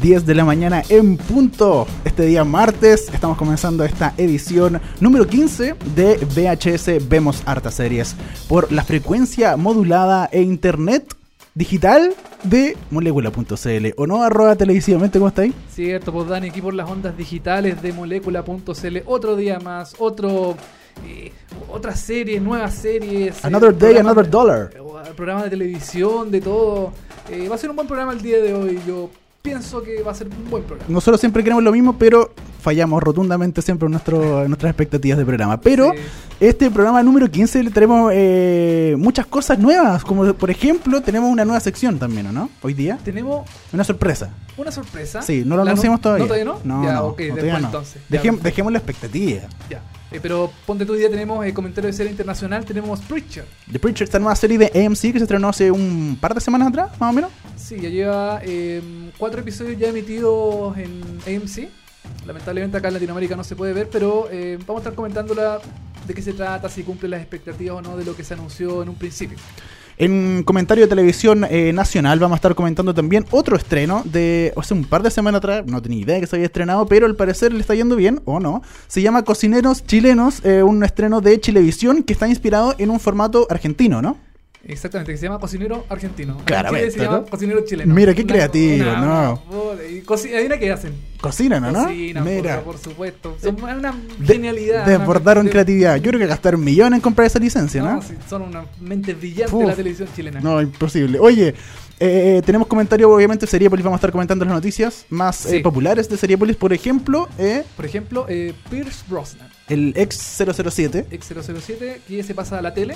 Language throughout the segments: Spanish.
10 de la mañana en punto. Este día martes estamos comenzando esta edición número 15 de VHS Vemos Hartas Series por la frecuencia modulada e internet digital de molécula.cl o no arroba televisivamente, ¿cómo está ahí? Cierto, pues Dani, aquí por las ondas digitales de molécula.cl, otro día más, otro eh, otra serie, nuevas series. Another day, another dollar. Eh, programa de televisión, de todo. Eh, va a ser un buen programa el día de hoy. Yo pienso que va a ser un buen programa. Nosotros siempre queremos lo mismo, pero fallamos rotundamente siempre en, nuestro, nuestras expectativas de programa. Pero este programa número 15 le tenemos eh, muchas cosas nuevas, como por ejemplo tenemos una nueva sección también, ¿o no? Hoy día. Tenemos una sorpresa. ¿Una sorpresa? Sí, no lo anunciamos todavía. ¿No todavía no? No, ya, no, ok, no, después no. entonces. dejemos la expectativa. Ya. Eh, pero ponte tu día, tenemos eh, comentario de serie internacional, tenemos Preacher. The Preacher, esta nueva serie de AMC que se estrenó hace un par de semanas atrás, más o menos. Sí, ya lleva eh, cuatro episodios ya emitidos en AMC. Lamentablemente acá en Latinoamérica no se puede ver, pero eh, vamos a estar comentándola de qué se trata, si cumple las expectativas o no de lo que se anunció en un principio. En comentario de televisión eh, nacional vamos a estar comentando también otro estreno de hace un par de semanas atrás, no tenía idea que se había estrenado, pero al parecer le está yendo bien, o no. Se llama Cocineros Chilenos, eh, un estreno de Chilevisión que está inspirado en un formato argentino, ¿no? Exactamente, que se llama Cocinero Argentino. Claramente, se llama ¿no? Cocinero Chileno. Mira, qué Una- creativo, una- ¿no? una- adivina qué hacen. Cocinan, ¿no? Cocinan, Mira. por, por supuesto. Son una De- genialidad. Desbordaron una- creatividad. Yo creo que gastaron millones en comprar esa licencia, ¿no? No, sí, son unas mentes brillantes Uf. de la televisión chilena. No, imposible. Oye, eh, tenemos comentarios, obviamente, de Seriepolis. Vamos a estar comentando las noticias más Sí. eh, populares de Seriepolis. Por ejemplo, eh, Por ejemplo, eh, Pierce Brosnan, el ex 007. ex 007, que se pasa a la tele.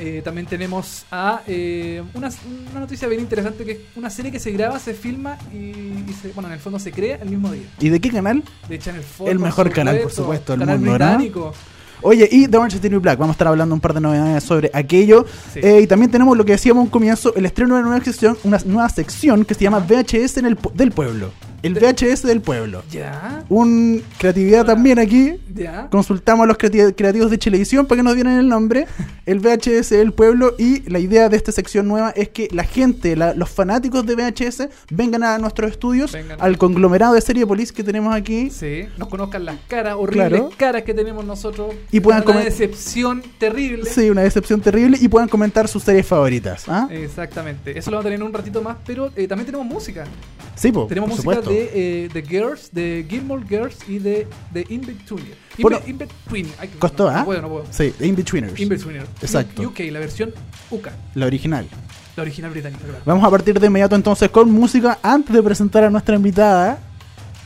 Eh, también tenemos a eh, una, una noticia bien interesante que es una serie que se graba, se filma y, y se, bueno, en el fondo se crea el mismo día. ¿Y de qué canal? De Channel 4. El mejor canal, por supuesto, del mundo, ¿no? Oye, y The Orange is the New Black. Vamos a estar hablando un par de novedades sobre aquello. Sí. Eh, y también tenemos lo que decíamos un comienzo, el estreno de una nueva sección, una nueva sección que se llama VHS en el, del pueblo. El VHS del pueblo. Ya, Un creatividad también aquí. ya. Consultamos a los creati- creativos de Chilevisión para que nos dieran el nombre, el VHS del pueblo y la idea de esta sección nueva es que la gente, la- los fanáticos de VHS vengan a nuestros estudios, Vengan. al conglomerado de Seriepolis que tenemos aquí Sí, nos conozcan las caras, horribles Claro. caras que tenemos nosotros. Y puedan una decepción terrible. Sí, una decepción terrible y puedan comentar sus series favoritas. ¿ah? Exactamente, eso lo vamos a tener en un ratito más, pero eh, también tenemos música. sí, po, Tenemos por música supuesto. de, eh, de Girls, de Gilmore Girls y de, de In Between. In, Bueno, Be- In Between. Ay, que- Costó, no, ¿ah? No puedo, no puedo. Sí, The In-Betweeners. In Between. Exacto. UK, la versión UK, La original. la original británica. claro. Vamos a partir de inmediato entonces con música antes de presentar a nuestra invitada.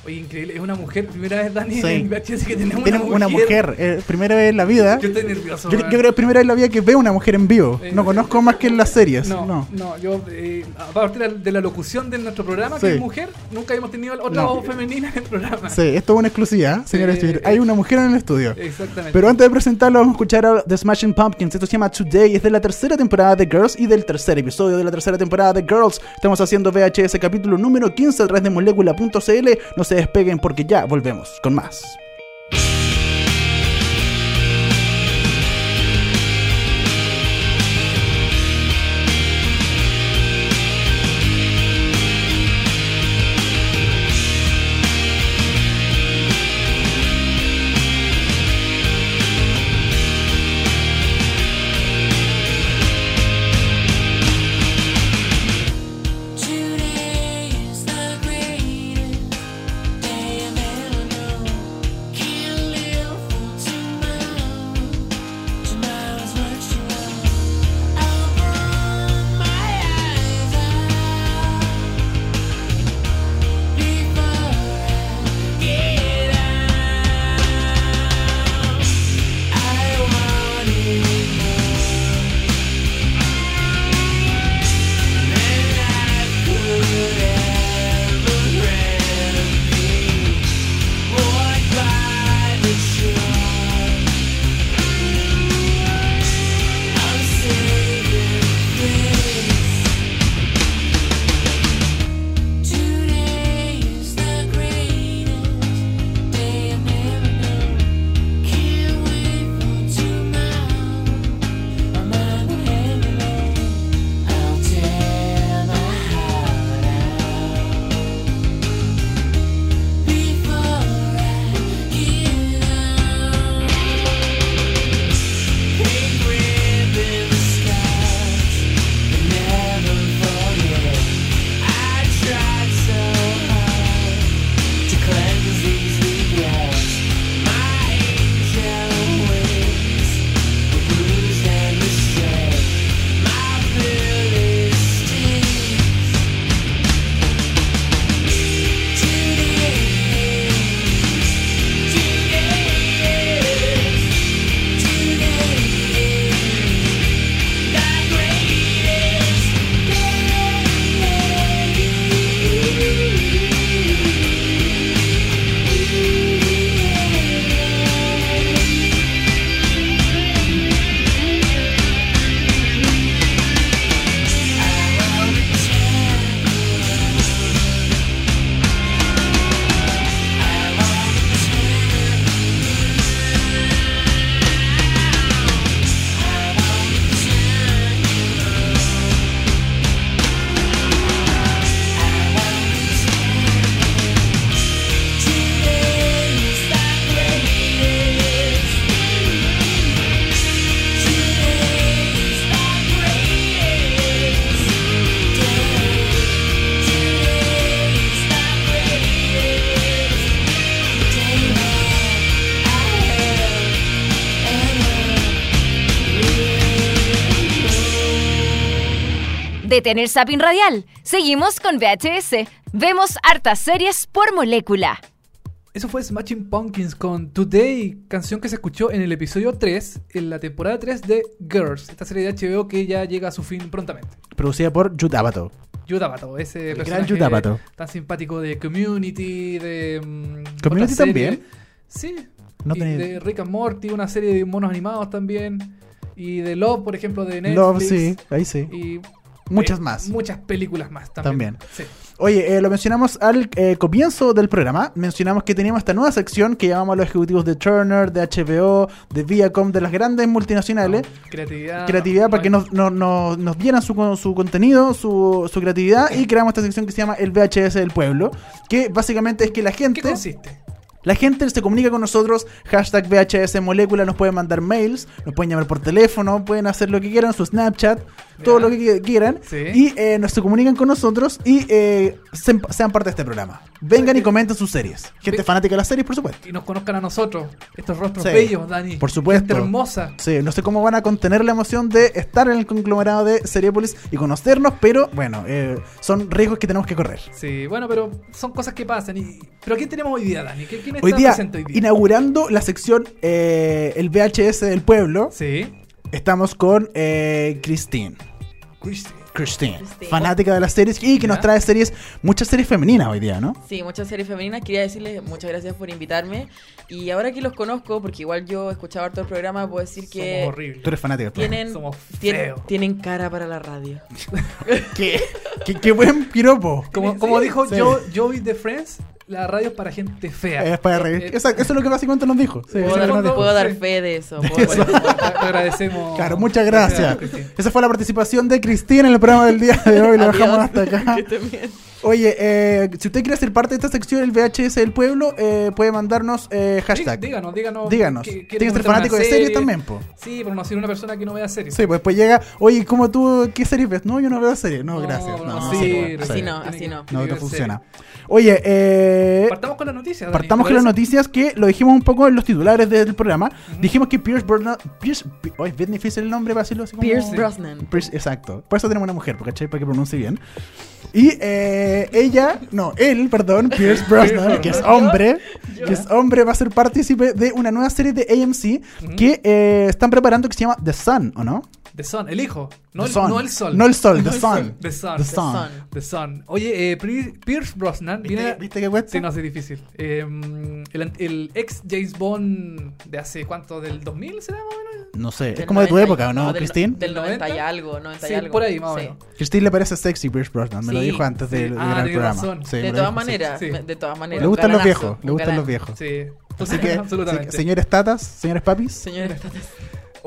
Oye, increíble, es una mujer, primera vez Dani Sí. en VHS que tenemos Tenemos una mujer. eh, primera vez en la vida. Yo estoy nervioso. Yo, creo que es primera vez en la vida que veo una mujer en vivo. Eh, No conozco más que en las series. No, No. no, yo, eh, aparte de la- locución de nuestro programa, Sí. que es mujer, nunca hemos tenido otra No. voz femenina en el programa. Sí, esto es una exclusiva, señores. Sí. Hay una mujer en el estudio. Exactamente. Pero antes de presentarlo, vamos a escuchar a The Smashing Pumpkins. Esto se llama Today. Es de la tercera temporada de Girls y del tercer episodio de la tercera temporada de Girls. Estamos haciendo VHS capítulo número 15 a través de molécula.cl. No se despeguen porque ya volvemos con más. Detén el zapping radial. Seguimos con VHS. Vemos hartas series por molécula. Eso fue Smashing Pumpkins con Today, canción que se escuchó en el episodio 3, en la temporada 3 de Girls, esta serie de HBO que ya llega a su fin prontamente. Producida por Judd Apatow. Judd Apatow, ese El gran personaje Judd Apatow. tan simpático de Community, de... mm, ¿Community también? Sí. No y de Rick and Morty, una serie de monos animados también. Y de Love, por ejemplo, de Netflix. Love, sí, ahí sí. Y Muchas eh, más. Muchas películas más también. También. Sí. Oye, eh, lo mencionamos al eh, comienzo del programa. Mencionamos que teníamos esta nueva sección que llamamos a los ejecutivos de Turner, de HBO, de Viacom, de las grandes multinacionales. Creatividad. creatividad para que no- nos, nos, nos, nos dieran su, con- su contenido, su, su creatividad y creamos esta sección que se llama el VHS del pueblo, que básicamente es que la ¿Qué gente, consiste? La gente se comunica con nosotros, hashtag VHS molécula, nos pueden mandar mails, nos pueden llamar por teléfono, pueden hacer lo que quieran, su Snapchat, todo lo que qui- quieran, Sí. y eh, nos se comunican con nosotros y eh, se- sean parte de este programa. Vengan y comenten sus series. Gente Ve- fanática de las series, por supuesto. Y nos conozcan a nosotros, estos rostros Sí. bellos, Dani. Por supuesto. Gente hermosa. Sí, no sé cómo van a contener la emoción de estar en el conglomerado de Seriepolis y conocernos, pero bueno, eh, son riesgos que tenemos que correr. Sí, bueno, pero son cosas que pasan. Y... ¿Pero quién tenemos hoy día, Dani? ¿Quién está Hoy día, presente hoy día? inaugurando la sección eh, El VHS del pueblo, Sí. estamos con eh, Christine. Christy. Christine, Christine. fanática de las series y que nos trae series, muchas series femeninas hoy día, ¿no? Sí, muchas series femeninas. Quería decirles muchas gracias por invitarme. Y ahora que los conozco, porque igual yo escuchaba harto el programa, puedo decir que Somos horribles. Tú eres fanática. tienen, Somos tien- feos. tienen cara para la radio. ¿Qué, qué, qué buen piropo. Como, como dijo. Joe, Joey de Friends, la radio es para gente fea. Es para reír. Eh, Exacto, eso es lo que básicamente nos dijo. Sí, Puedo, eso dar, nos dijo. puedo dar fe de eso. De eso. Te agradecemos. Claro, muchas gracias. Esa fue la participación de Cristina en el programa del día de hoy. Lo Adiós. dejamos hasta acá. Oye, eh, si usted quiere ser parte de esta sección, el VHS del pueblo, eh, puede mandarnos eh, hashtag. Dí- Díganos, díganos. Díganos. que- Tiene quiere que ser fanático de series serie. también, po. Sí, pero no ser una persona que no vea series. Sí, pues después llega, oye, ¿cómo tú qué serie ves? No, yo no veo series. No, No, gracias. no, No, no sí, sirve. no, Así sí. no, así no. Funciona. Oye, eh, Partamos con las noticias. Dani, partamos ¿te con las noticias que lo dijimos un poco en los titulares del programa. Dijimos que Pierce Brosnan. Pierce, Pi- oh, es bien difícil el nombre para decirlo así como. Pierce Brosnan. Pierce- exacto. Por eso tenemos una mujer, ¿cachai? Para que pronuncie bien. Y eh, ella, no, él, perdón, Pierce Brosnan, que es hombre, que es hombre, va a ser partícipe de una nueva serie de AMC que eh, están preparando que se llama The Sun, ¿o no? The Sun, el hijo. No, The el, Sun. no el sol. No el sol, The Sun. The Sun. The Sun. Sun. The Sun. Oye, eh, Pierce Brosnan viene. ¿Viste, ¿Viste qué cuesta? Sí, no, sí, difícil. Eh, el, el ex James Bond de hace cuánto, del 2000 será más o menos. No sé, es Del como de tu 90 época, ¿o no, del, Christine? Del 90 y 90? algo, 90 y Sí, algo. por ahí más o Sí. menos. Christine le parece sexy Pierce Brosnan, me lo Sí, dijo antes de, sí. de Ah, el programa. Sí, de lo todas sí. maneras, sí. de todas maneras. Le gustan los viejos, le gustan los viejos. Sí, Así que, absolutamente. se- señores tatas, señores papis, Señores,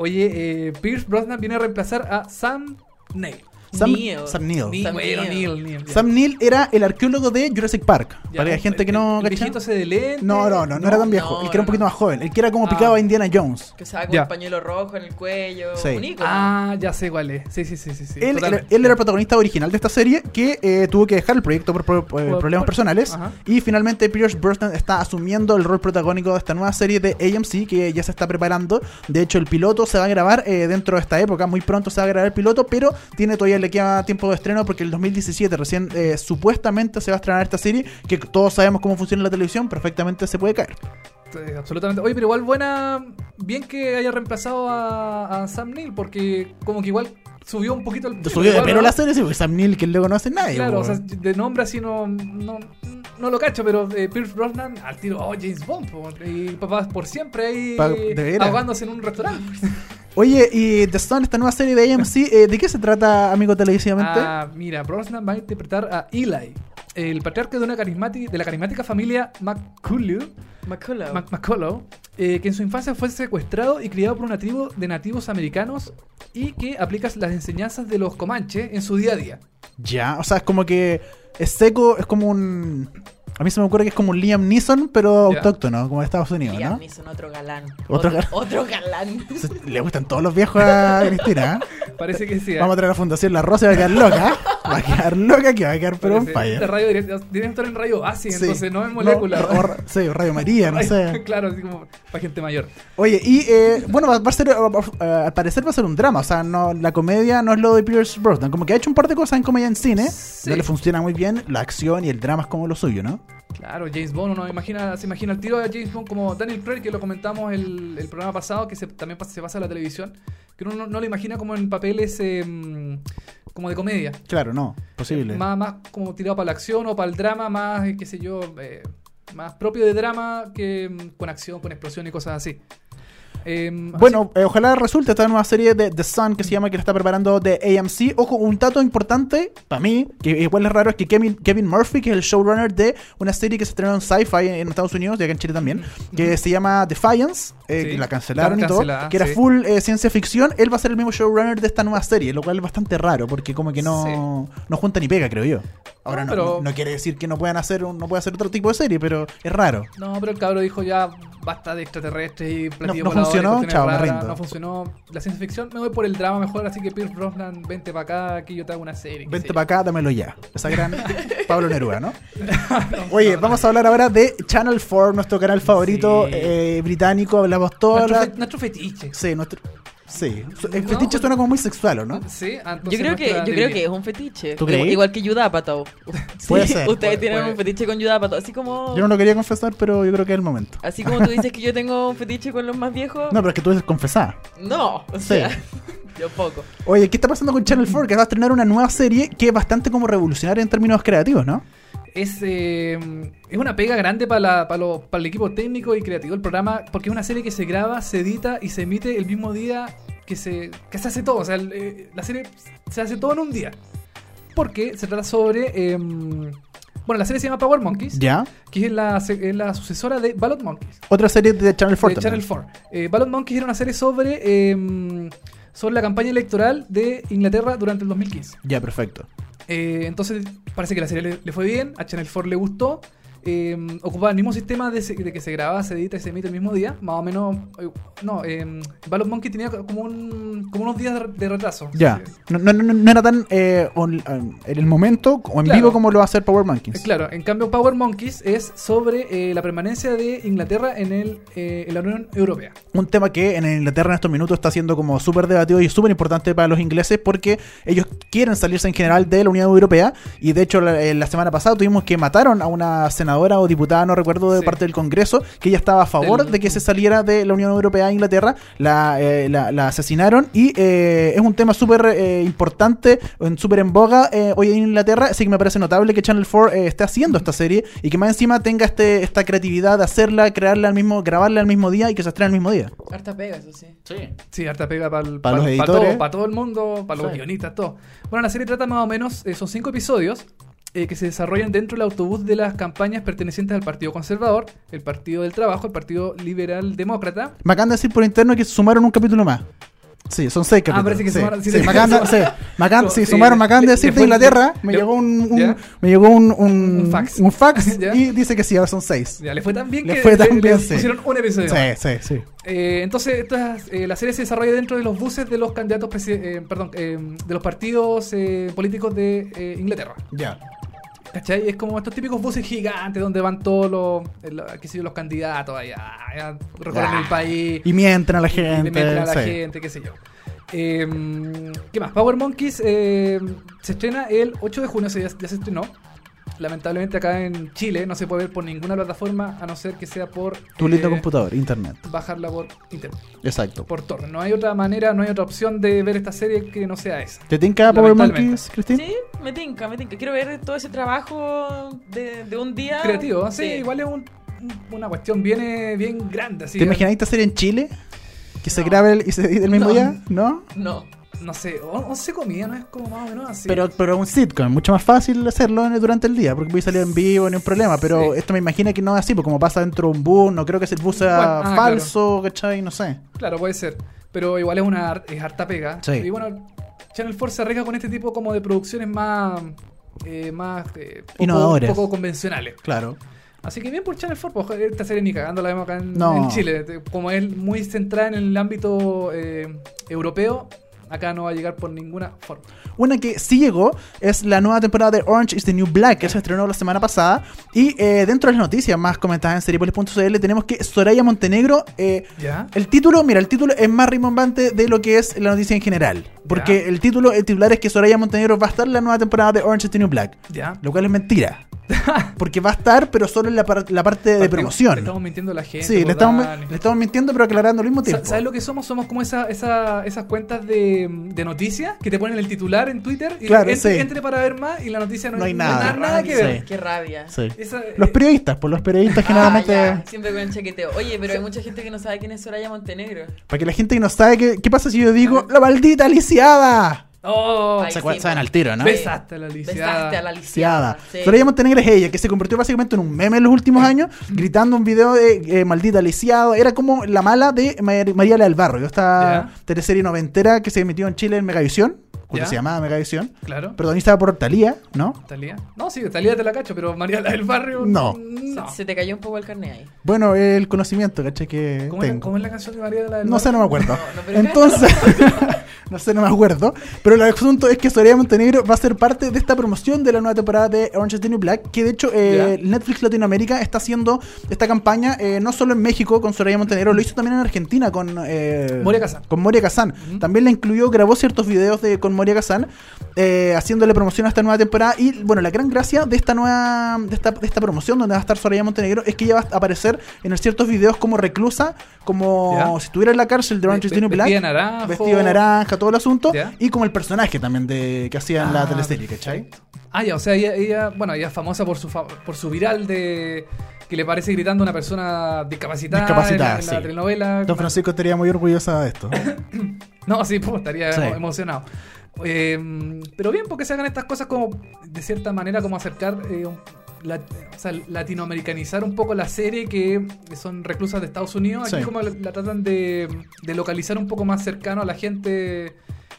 Oye, eh, Pierce Brosnan viene a reemplazar a Sam Neill. Sam Neill. Sam Neill. Neill, bueno, Neill. Neill. Sam Neill era el arqueólogo de Jurassic Park. Ya, Para la gente que el- no el viejito ese de lente. No, no, no, no, era tan viejo. no, el que era un no, poquito no. más joven. El que era como Ah. picado a Indiana Jones. Que usaba con Ya. el pañuelo rojo en el cuello. Sí. Un ícono. Ah, ya sé cuál es. Sí, sí, sí, sí. sí Él, él, él era el protagonista original de esta serie que eh, tuvo que dejar el proyecto por, pro- eh, Por- problemas por- personales. Ajá. Y finalmente Pierce Brosnan está asumiendo el rol protagónico de esta nueva serie de AMC que ya se está preparando. De hecho, el piloto se va a grabar eh, dentro de esta época. Muy pronto se va a grabar el piloto, pero tiene todavía le queda tiempo de estreno porque el 2017 recién eh, supuestamente se va a estrenar esta serie que todos sabemos cómo funciona la televisión, perfectamente se puede caer. Absolutamente. Oye, pero igual buena. Bien que haya reemplazado a, a Sam Neill, porque como que igual subió un poquito el. Subió igual, ¿no? la serie, sí, porque Sam Neill que luego no hace nadie. Claro, o po. sea, de nombre así no, no, no lo cacho, pero eh, Pierce Brosnan al tiro, oh, James Bond, po, y papá por siempre ahí ahogándose en un restaurante. Oye, y The Sun, esta nueva serie de AMC, eh, ¿de qué se trata, amigo televisivamente? Ah, mira, Brosnan va a interpretar a Eli, el patriarca de una carismática, de la carismática familia McCullough, McCullough. Mac- McCullough, eh, que en su infancia fue secuestrado y criado por una tribu de nativos americanos y que aplica las enseñanzas de los comanches en su día a día. Ya, o sea, es como que es seco, es como un. A mí se me ocurre que es como un Liam Neeson, pero autóctono, como de Estados Unidos, Liam ¿no? Neeson, otro galán. Otro Otro, galán. otro galán. Le gustan todos los viejos a Cristina. ¿eh? Parece que sí. ¿eh? Vamos a traer a la Fundación La Rosa y va a quedar loca. Va a quedar loca que va a quedar pero un Parece- Este falla. rayo directo, deben estar en rayo así, Sí. entonces no en molécula. No, o- sí, Radio María, no sé. claro, así como para gente mayor. Oye, y eh, bueno, va, va a ser, eh, al parecer va a ser un drama, o sea, no, la comedia no es lo de Pierce Brosnan, como que ha hecho un par de cosas en comedia en cine, Sí. no le funciona muy bien, la acción y el drama es como lo suyo, ¿no? Claro, James Bond, uno imagina, se imagina el tiro de James Bond como Daniel Craig, que lo comentamos el, el programa pasado, que se, también se pasa a la televisión, que uno no, no lo imagina como en papeles eh, mm, como de comedia. Claro, no, posible. Más, más como tirado para la acción o para el drama, más, eh, qué sé yo, eh, más propio de drama que mm, con acción, con explosión y cosas así. Em, Bueno, eh, ojalá resulte esta nueva serie de The Sun que se llama que la está preparando de AMC. Ojo, un dato importante para mí, que igual es raro, es que Kevin, Kevin Murphy, que es el showrunner de una serie que se estrenó en Sci-Fi en, Estados Unidos y acá en Chile también, que se llama Defiance, eh, Sí, que la cancelaron y todo, que era sí. full eh, ciencia ficción. Él va a ser el mismo showrunner de esta nueva serie, lo cual es bastante raro, porque como que no, no junta ni pega, creo yo. Ahora No, no, pero- no, no quiere decir que no puedan hacer un, no pueda hacer otro tipo de serie, pero es raro. No, pero el cabro dijo ya basta de extraterrestres y platillos no funcionó, chao, me rindo. No funcionó la ciencia ficción. Me voy por el drama mejor, así que Pierce Brosnan, vente para acá, aquí yo te hago una serie. Vente para acá, dámelo ya. Esa gran Pablo Neruda, ¿no? Oye, vamos a hablar ahora de Channel 4, nuestro canal favorito Sí. eh, británico. Hablamos toda Nuestro, la... fe- nuestro fetiche. Sí, nuestro... Sí. El No, fetiche pues- suena como muy sexual, ¿o no? Sí, ah, Yo creo que, yo creo que es un fetiche. Igual que Yudapato. Puede Sí, ser. Ustedes Puede- tienen puede. un fetiche con Yudapato. Así como. Yo no lo quería confesar, pero yo creo que es el momento. Así como tú dices que yo tengo un fetiche con los más viejos. No, pero es que tú eres confesada. No, o Sí. sea, yo poco. Oye, ¿qué está pasando con Channel 4? Que va a estrenar una nueva serie que es bastante como revolucionaria en términos creativos, ¿no? Es, eh, es una pega grande para, para, lo- para el equipo técnico y creativo del programa, porque es una serie que se graba, se edita y se emite el mismo día que se, que se hace todo. O sea, el, eh, la serie se hace todo en un día. Porque se trata sobre... em, bueno, la serie se llama Power Monkeys, Ya. que es la, es la sucesora de Ballot Monkeys. Otra serie de Channel 4 de. Channel 4. Eh, Ballot Monkeys era una serie sobre, em, sobre la campaña electoral de Inglaterra durante el 2015. Ya, perfecto. Eh, entonces parece que la serie le, le fue bien, a Channel 4 le gustó. Eh, ocupaba el mismo sistema de, se- de que se graba, se edita y se emite el mismo día. Más o menos. eh, no, eh, Ballot Monkey tenía como, un, como unos días de, re- de retraso. Ya. Eh, No, no, no, no era tan eh, on- en el momento o en Claro. vivo como lo va a hacer Power eh, Monkeys. Claro, en cambio Power Monkeys es sobre eh, la permanencia de Inglaterra en, el, eh, en la Unión Europea. un tema que en Inglaterra en estos minutos está siendo como súper debatido y súper importante para los ingleses porque ellos quieren salirse en general de la Unión Europea y de hecho la, eh, la semana pasada tuvimos que mataron a una senadora o diputada, no recuerdo, de Sí. parte del Congreso, que ella estaba a favor Del- de que se saliera de la Unión Europea a Inglaterra, la, eh, la, la asesinaron y eh, es un tema súper eh, importante, súper en boga eh, hoy en Inglaterra, así que me parece notable que Channel 4 eh, esté haciendo esta serie y que más encima tenga este, esta creatividad de hacerla, crearla al mismo, grabarla al mismo día y que se estrene al mismo día. Harta pega, eso sí. Sí, harta pega para Pa' los editores. todo, pa' todo el mundo, para los Sí. guionistas, todo. Bueno, la serie trata más o menos, eh, son cinco episodios eh, que se desarrollan dentro del autobús de las campañas pertenecientes al Partido Conservador, el Partido del Trabajo, el Partido Liberal Demócrata. Me acaban de decir por interno que sumaron un capítulo más. Sí, son seis capítulos. Ah, parece que sí, sumaron- sí, me acaban de- sí. sí, me acaban- sí, Sí, sumaron, me acaban de le- decir le de Inglaterra. le- Me le- llegó un, un- me llegó un, un, Un fax. un fax y dice que sí, ahora son seis. Ya, le fue tan bien Le que fue tan le- le bien, sí. pusieron un episodio. Sí, más. sí, sí. Eh, entonces, estas, eh, la serie se desarrolla dentro de los buses de los candidatos, eh, perdón, eh, de los partidos políticos de Inglaterra. Ya. ¿Cachai? Es como estos típicos buses gigantes donde van todos los, eh, los, qué sé yo, los candidatos allá, allá recorren Ah. el país. Y mienten a la y gente. le meten a la sí. gente, qué sé yo. Eh, ¿Qué más? Power Monkeys eh, se estrena el 8 de junio, se- ya, ya se estrenó. Lamentablemente acá en Chile no se puede ver por ninguna plataforma a no ser que sea por Tu lindo eh, computador, internet. bajarla por internet, Exacto. por torre. No hay otra manera, no hay otra opción de ver esta serie que no sea esa. ¿Te tinca Power. Monkeys, Cristín? Sí, me tinca, me tinca. Quiero ver todo ese trabajo de, de un día. Creativo, sí, igual es un- una cuestión bien, eh, bien grande. Así ¿Te imagináis esta serie en Chile? Que se grabe el- y se edite el mismo No. día? ¿No? No. No sé, on- once comidas, ¿no? Es como más o menos así. Pero, pero un sitcom, mucho más fácil hacerlo durante el día, porque voy a salir en vivo, ni un problema. Pero Sí. esto me imagino que no es así, porque como pasa dentro de un bus, no creo que el bus sea Bueno, ah, falso, ¿cachai? No sé. Claro, puede ser. Pero igual es una es harta pega. Sí. Y bueno, Channel 4 se arriesga con este tipo como de producciones más, eh, más eh, poco, poco convencionales. Claro. Así que bien por Channel 4, pues, esta serie ni cagando la vemos acá en, No. en Chile. Como es muy centrada en el ámbito eh, europeo, acá no va a llegar por ninguna forma. Una que sí llegó es la nueva temporada de Orange is the New Black, que se estrenó la semana pasada. Y eh, dentro de las noticias más comentadas en seriepolis.cl tenemos que Soraya Montenegro. eh, ¿Ya? el título, mira, el título es más rimbombante de lo que es la noticia en general. Porque Ya. el título, el titular es que Soraya Montenegro va a estar en la nueva temporada de Orange is the New Black. ¿Ya? Lo cual es mentira. Porque va a estar, pero solo en la, par- la parte de Porque promoción. Le estamos mintiendo a la gente. Sí, le por estamos, le estamos mintiendo, pero aclarando al mismo tiempo. ¿Sabes lo que somos? Somos como esa, esa- esas cuentas de, de noticias que te ponen el titular en Twitter y Claro, entre, sí. entre para ver más y la noticia no, No hay nada. nada que Sí. ver. Qué rabia. Sí. Esa- Los periodistas, pues los periodistas Ah, generalmente. ya, siempre con el chaqueteo. Oye, pero hay mucha gente que no sabe quién es Soraya Montenegro. Para que la gente que no sabe qué, qué pasa si yo digo la maldita lisiada. Oh, Ay, Se sí, acuer- saben al tiro, ¿no? besaste a la lisiada. Besaste a la Lisiada. lisiada. Sí. Soraya Montenegro es ella, que se convirtió básicamente en un meme en los últimos años, gritando un video de eh, maldita lisiado. Era como la mala de Mar- María del Barrio, esta Ya. teleserie noventera que se emitió en Chile en Megavisión, cuando Ya. se llamaba Megavisión, Claro. protagonizada por Talía, ¿no? ¿Talía? No, sí, Talía te la cacho, pero María la del barrio. No. no. Se, se te cayó un poco el carnet ahí. Bueno, el conocimiento, ¿cachai? Que ¿Cómo, es, tengo. cómo es la canción de María la del No sé, no me barrio? acuerdo. No, no, pero- Entonces, no sé, no me acuerdo. Pero el asunto es que Soraya Montenegro va a ser parte de esta promoción de la nueva temporada de Orange is the New Black. Que de hecho, eh, Netflix Latinoamérica está haciendo esta campaña eh, no solo en México con Soraya Montenegro, lo hizo también en Argentina con eh, Moria Kazan. Con Moria Kazan. También la incluyó, grabó ciertos videos de, con Moria Kazan, eh, haciéndole promoción a esta nueva temporada. Y bueno, la gran gracia de esta nueva, de esta, de esta promoción donde va a estar Soraya Montenegro es que ella va a aparecer en ciertos videos como reclusa, como si estuviera en la cárcel de Orange is the New Black. Vestida de naranjo. Vestido de naranja, todo el asunto. Ya. Y como el personaje también de que hacía en la Ah, teleserie, ¿cachai? Ah, ya, o sea, ella, ella- bueno, ella es famosa por su, fa- por su viral de que le parece gritando a una persona discapacitada, Discapacitada, en la, la telenovela. Don Francisco estaría muy orgullosa de esto. No, sí, pues, estaría Sí. emocionado. Eh, pero bien, porque se hagan estas cosas como, de cierta manera, como acercar, eh, un- la- o sea, latinoamericanizar un poco la serie que son reclusas de Estados Unidos. Aquí Sí. como la, la tratan de, de localizar un poco más cercano a la gente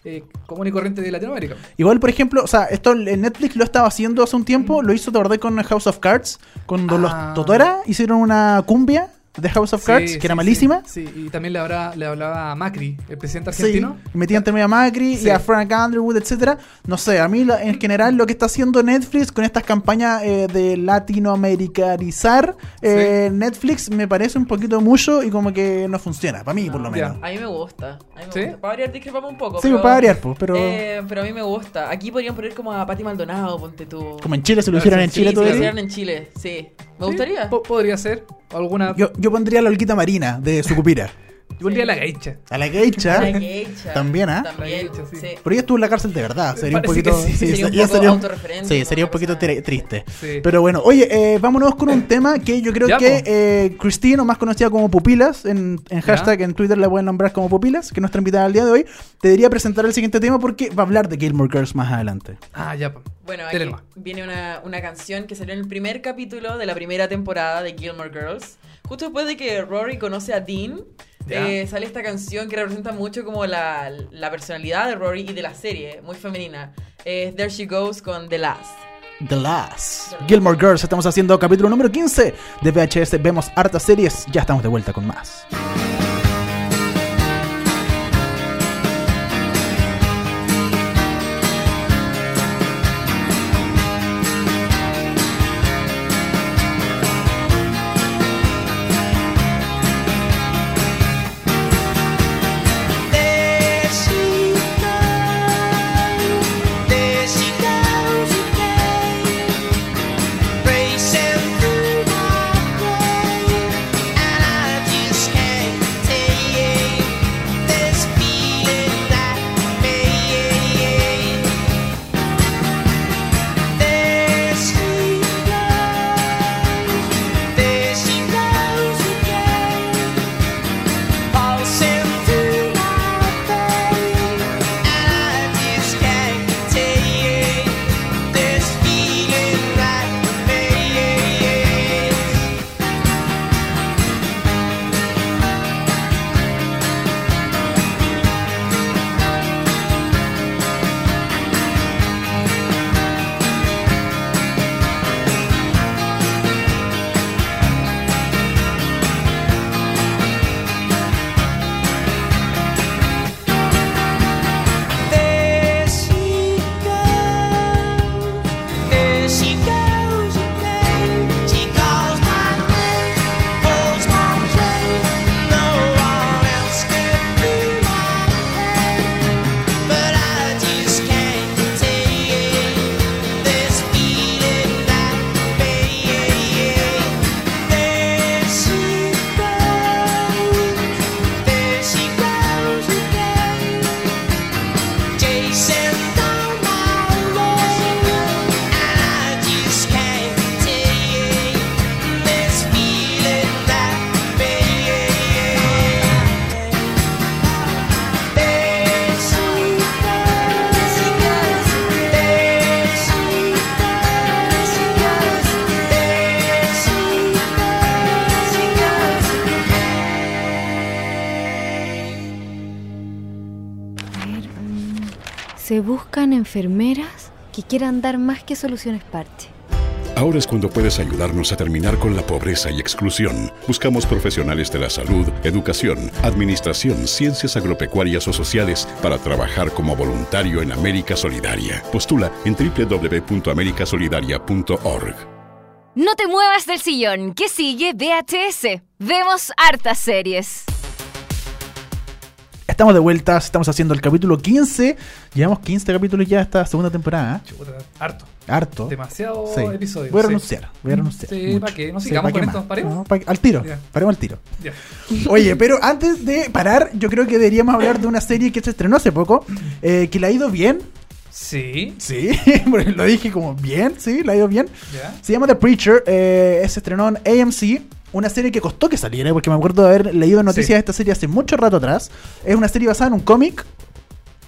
eh, común y corriente de Latinoamérica. Igual, por ejemplo, o sea, esto Netflix lo estaba haciendo hace un tiempo, lo hizo, te acordás, con House of Cards, cuando Ah. los Totora hicieron una cumbia de House of Cards, Sí, que era sí, malísima. Sí, sí, y también le, habrá, le hablaba a Macri, el presidente Sí, argentino. y metía entre medio a Macri Sí. y a Frank Underwood, etcétera. No sé, a mí la- en general lo que está haciendo Netflix con estas campañas eh, de latinoamericanizar eh, Netflix me parece un poquito mucho y como que no funciona, para mí por lo Ya. menos. A mí me gusta. A mí me ¿Sí? gusta. Para variar, discrepamos un poco. Sí, pues, para variar, pues, pero eh, pero a mí me gusta. Aquí podrían poner como a Pati Maldonado, ponte tú. como en Chile se lo hicieran sí, en Sí, Chile si todo lo hicieran en Chile, sí. Me Sí, gustaría. po- podría ser. Alguna. Yo, yo pondría a la Olquita Marina de Sucupira. Yo pondría la gaicha. A la Geisha. La Geisha. También, ¿ah? También, sí. sí. Pero ella estuvo en la cárcel de verdad. Sería un Parece poquito. que sí. Sería un poco autorreferente, Sí, sería un poquito triste. Sí. Pero bueno, oye, eh, vámonos con un tema que yo creo Ya, que eh, Christine, o más conocida como Pupilas, en, en hashtag en Twitter la pueden nombrar como Pupilas, que es nuestra invitada al día de hoy, te debería presentar el siguiente tema porque va a hablar de Gilmore Girls más adelante. Ah, ya. Bueno, aquí viene una, una canción que salió en el primer capítulo de la primera temporada de Gilmore Girls. Justo después de que Rory conoce a Dean, eh, sale esta canción que representa mucho como la, la personalidad de Rory y de la serie, muy femenina. Es There She Goes con The Last. The Last. Gilmore Girls, estamos haciendo capítulo número 15 de VHS. Vemos hartas series, ya estamos de vuelta con más. Quieran dar más que soluciones parche. Ahora es cuando puedes ayudarnos a terminar con la pobreza y exclusión. Buscamos profesionales de la salud, educación, administración, ciencias agropecuarias o sociales para trabajar como voluntario en América Solidaria. Postula en www.americasolidaria.org. No te muevas del sillón, que sigue VHS. Vemos hartas series. Estamos de vuelta, estamos haciendo el capítulo 15. Llevamos 15 capítulos ya esta segunda temporada. ¿eh? Chuta, harto. Harto. Demasiado Sí. episodio. Voy a sí. renunciar. Voy a renunciar. Sí. ¿para qué? No sigamos ¿para qué con esto, paremos. No, al tiro. Ya. Paremos al tiro. Oye, pero antes de parar, yo creo que deberíamos hablar de una serie que se estrenó hace poco, eh, que le ha ido bien. Sí. Sí, porque lo dije como bien, sí, le ha ido bien. Se llama The Preacher, eh, se estrenó en AMC, una serie que costó que saliera, porque me acuerdo de haber leído noticias Sí. de esta serie hace mucho rato atrás. Es una serie basada en un cómic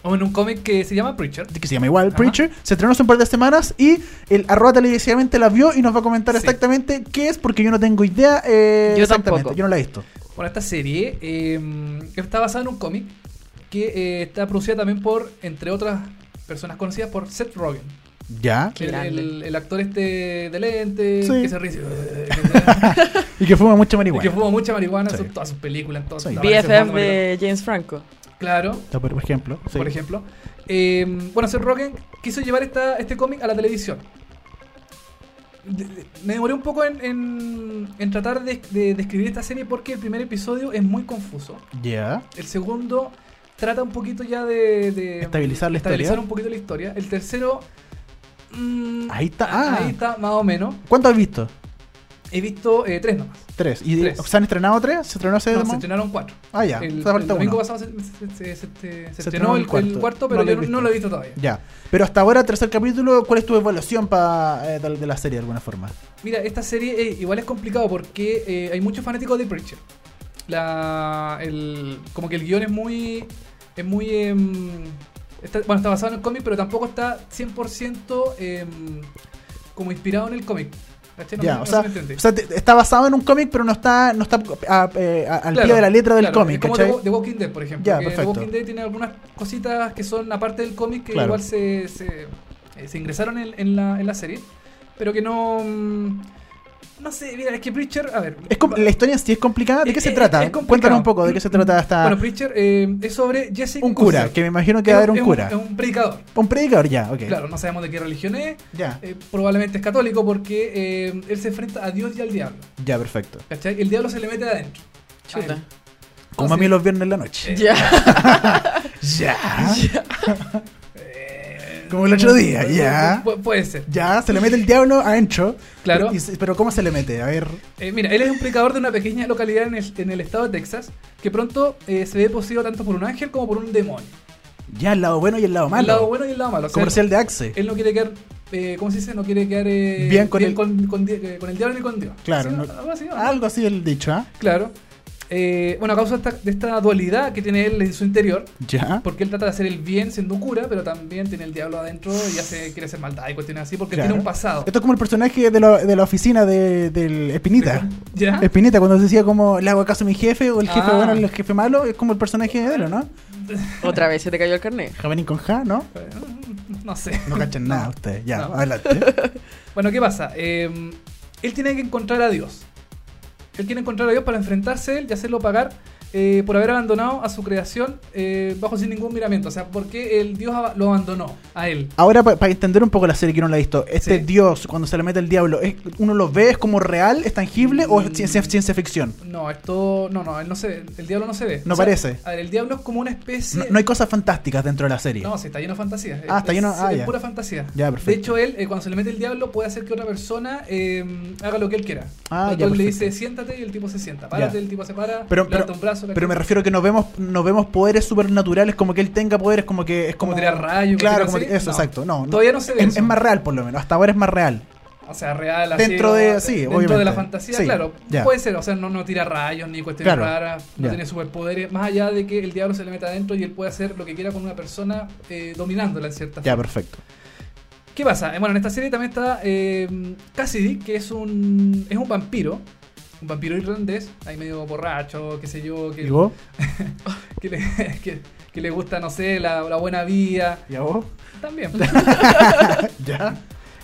O en un cómic que se llama Preacher. que se llama igual Ajá. Preacher. Se estrenó hace un par de semanas y el arroba televisivamente la vio y nos va a comentar Sí. exactamente qué es, porque yo no tengo idea. eh, Yo exactamente, tampoco. Yo no la he visto. Bueno, esta serie eh, está basada en un cómic que eh, está producida también por, entre otras personas conocidas, por Seth Rogen. Ya. El, el- el actor este de lente, Sí. que se ríe. Y que fuma mucha y marihuana. que fuma mucha marihuana Sí. en todas sus películas. En todas, Sí. aparece BFF de James Franco. Claro, Por ejemplo. sí. por ejemplo. Eh, bueno, Seth Rogen quiso llevar esta, este cómic a la televisión. De- de- me demoré un poco en, en- en tratar de, de describir esta serie porque el primer episodio es muy confuso. Ya. El segundo trata un poquito ya de, de Estabilizar la estabilizar historia. un poquito la historia. El tercero. Mm, Ahí está, ah. Ahí está, más o menos. ¿Cuánto has visto? He visto eh, tres nomás. Tres. ¿Y Tres. se han estrenado tres? ¿Se estrenó hace No, se estrenaron cuatro. Ah, ya. El, domingo pasado se, se- se- se- se Se estrenó el, el cuarto, pero No lo he yo visto. no lo he visto todavía. Ya. Pero hasta ahora, tercer capítulo, ¿cuál es tu evaluación pa, eh, de, la serie de alguna forma? Mira, esta serie eh, igual es complicado porque hay muchos fanáticos de Preacher. La, el, como que el guion es muy. Es muy. Está- bueno, está basado en el cómic, pero tampoco está 100% em, como inspirado en el cómic. No ya, o no sea, o sea, te- está basado en un cómic, pero no está, no está a- eh, a- al Claro, pie de la letra del claro, cómic, es como. The, Wa- The Walking Dead, por ejemplo. Ya. The Walking Dead tiene algunas cositas que son aparte del cómic que Claro. igual se, se, eh, se ingresaron en, en la, en la serie, pero que no. No sé, mira, es que Preacher, a ver. Es la historia sí es complicada. ¿De Es- qué se es- trata? Cuéntanos un poco de qué se trata esta. Bueno, Preacher eh, es sobre Jesse un cura, que me imagino que va a haber un cura. Un predicador. Un predicador, ya, ok. Claro, no sabemos de qué religión es. Ya, eh, probablemente es católico porque eh, él se enfrenta a Dios y al diablo. ya, perfecto. ¿Cachai? El diablo se le mete adentro. Chuta. Como a mí los viernes en la noche. Eh, Ya. Ya. Como el otro día, ya. pu- puede ser. Ya, se le mete el diablo adentro. Claro. Pero, y pero ¿cómo se le mete? A ver. Eh, mira, él es un predicador de una pequeña localidad en el, en el estado de Texas que pronto eh, se ve poseído tanto por un ángel como por un demonio. Ya, el lado bueno y el lado malo. El lado bueno y el lado malo. O sea, Comercial de Axe. Él no quiere quedar, eh, ¿cómo se dice? No quiere quedar eh, Bien con el- con, con el diablo ni con Dios. Claro, ¿Sí? no- Algo así, ¿no? Algo así el dicho, ¿ah? Claro. Eh, bueno, a causa de esta, de esta dualidad que tiene él en su interior, Ya. porque él trata de hacer el bien siendo un cura, pero también tiene el diablo adentro y hace, quiere hacer maldad y cuestiones así, porque Claro. tiene un pasado. Esto es como el personaje de la, de la oficina de, del Espinita. ¿Ya? Espinita, cuando decía como le hago caso a mi jefe o el jefe Ah. bueno el jefe malo, es como el personaje de él, ¿no? Otra vez se te cayó el carnet. Javelin con Ja, ¿no? No sé. No cachan nada ustedes. Ya, No. adelante. Bueno, ¿qué pasa? Eh, él tiene que encontrar a Dios. Él quiere encontrar a Dios para enfrentarse a él y hacerlo pagar eh, por haber abandonado a su creación eh, bajo sin ningún miramiento. O sea, porque el Dios lo abandonó a él. Ahora, para entender un poco la serie que no la he visto, este Sí. Dios, cuando se le mete el diablo, ¿es- ¿uno lo ve? ¿Es como real? ¿Es tangible? ¿O es Mm. ciencia, ciencia ficción? No, esto. No, no, él no se ve. El diablo no se ve. No parece. A ver, el diablo es como una especie. No, no hay cosas fantásticas dentro de la serie. No, sí, está lleno de fantasía. Ah, está Es- lleno- Es, ah, es ya. pura fantasía. Ya, perfecto. De hecho, él, eh, cuando se le mete el diablo, puede hacer que otra persona eh, haga lo que él quiera. Ah, Entonces, ya, él le dice, siéntate y el tipo se sienta. Párate, Ya. el tipo se para. Pero, levanta pero, un brazo. Pero ¿cachai? me refiero que no vemos, no vemos poderes supernaturales como que él tenga poderes como que es como, Como tirar rayos, Claro, como que- eso, No. exacto. No, no. Todavía no se ve Es, eso. es más real por lo menos. Hasta ahora es más real. O sea, real, así. Dentro de- sí, Dentro obviamente. de la fantasía, Sí, claro. ya. Puede ser, o sea, no, no tira rayos ni cuestiones Claro, raras, no ya. tiene superpoderes, más allá de que el diablo se le meta adentro y él puede hacer lo que quiera con una persona eh, dominándola en cierta Ya, forma. perfecto. ¿Qué pasa? Eh, Bueno, en esta serie también está eh, Cassidy, que es un, es un vampiro. Un vampiro irlandés, ahí medio borracho, qué sé yo, que, ¿Y vos? que, le, que, que le gusta, no sé, la, la buena vida. ¿Y a vos? También. ¿Ya?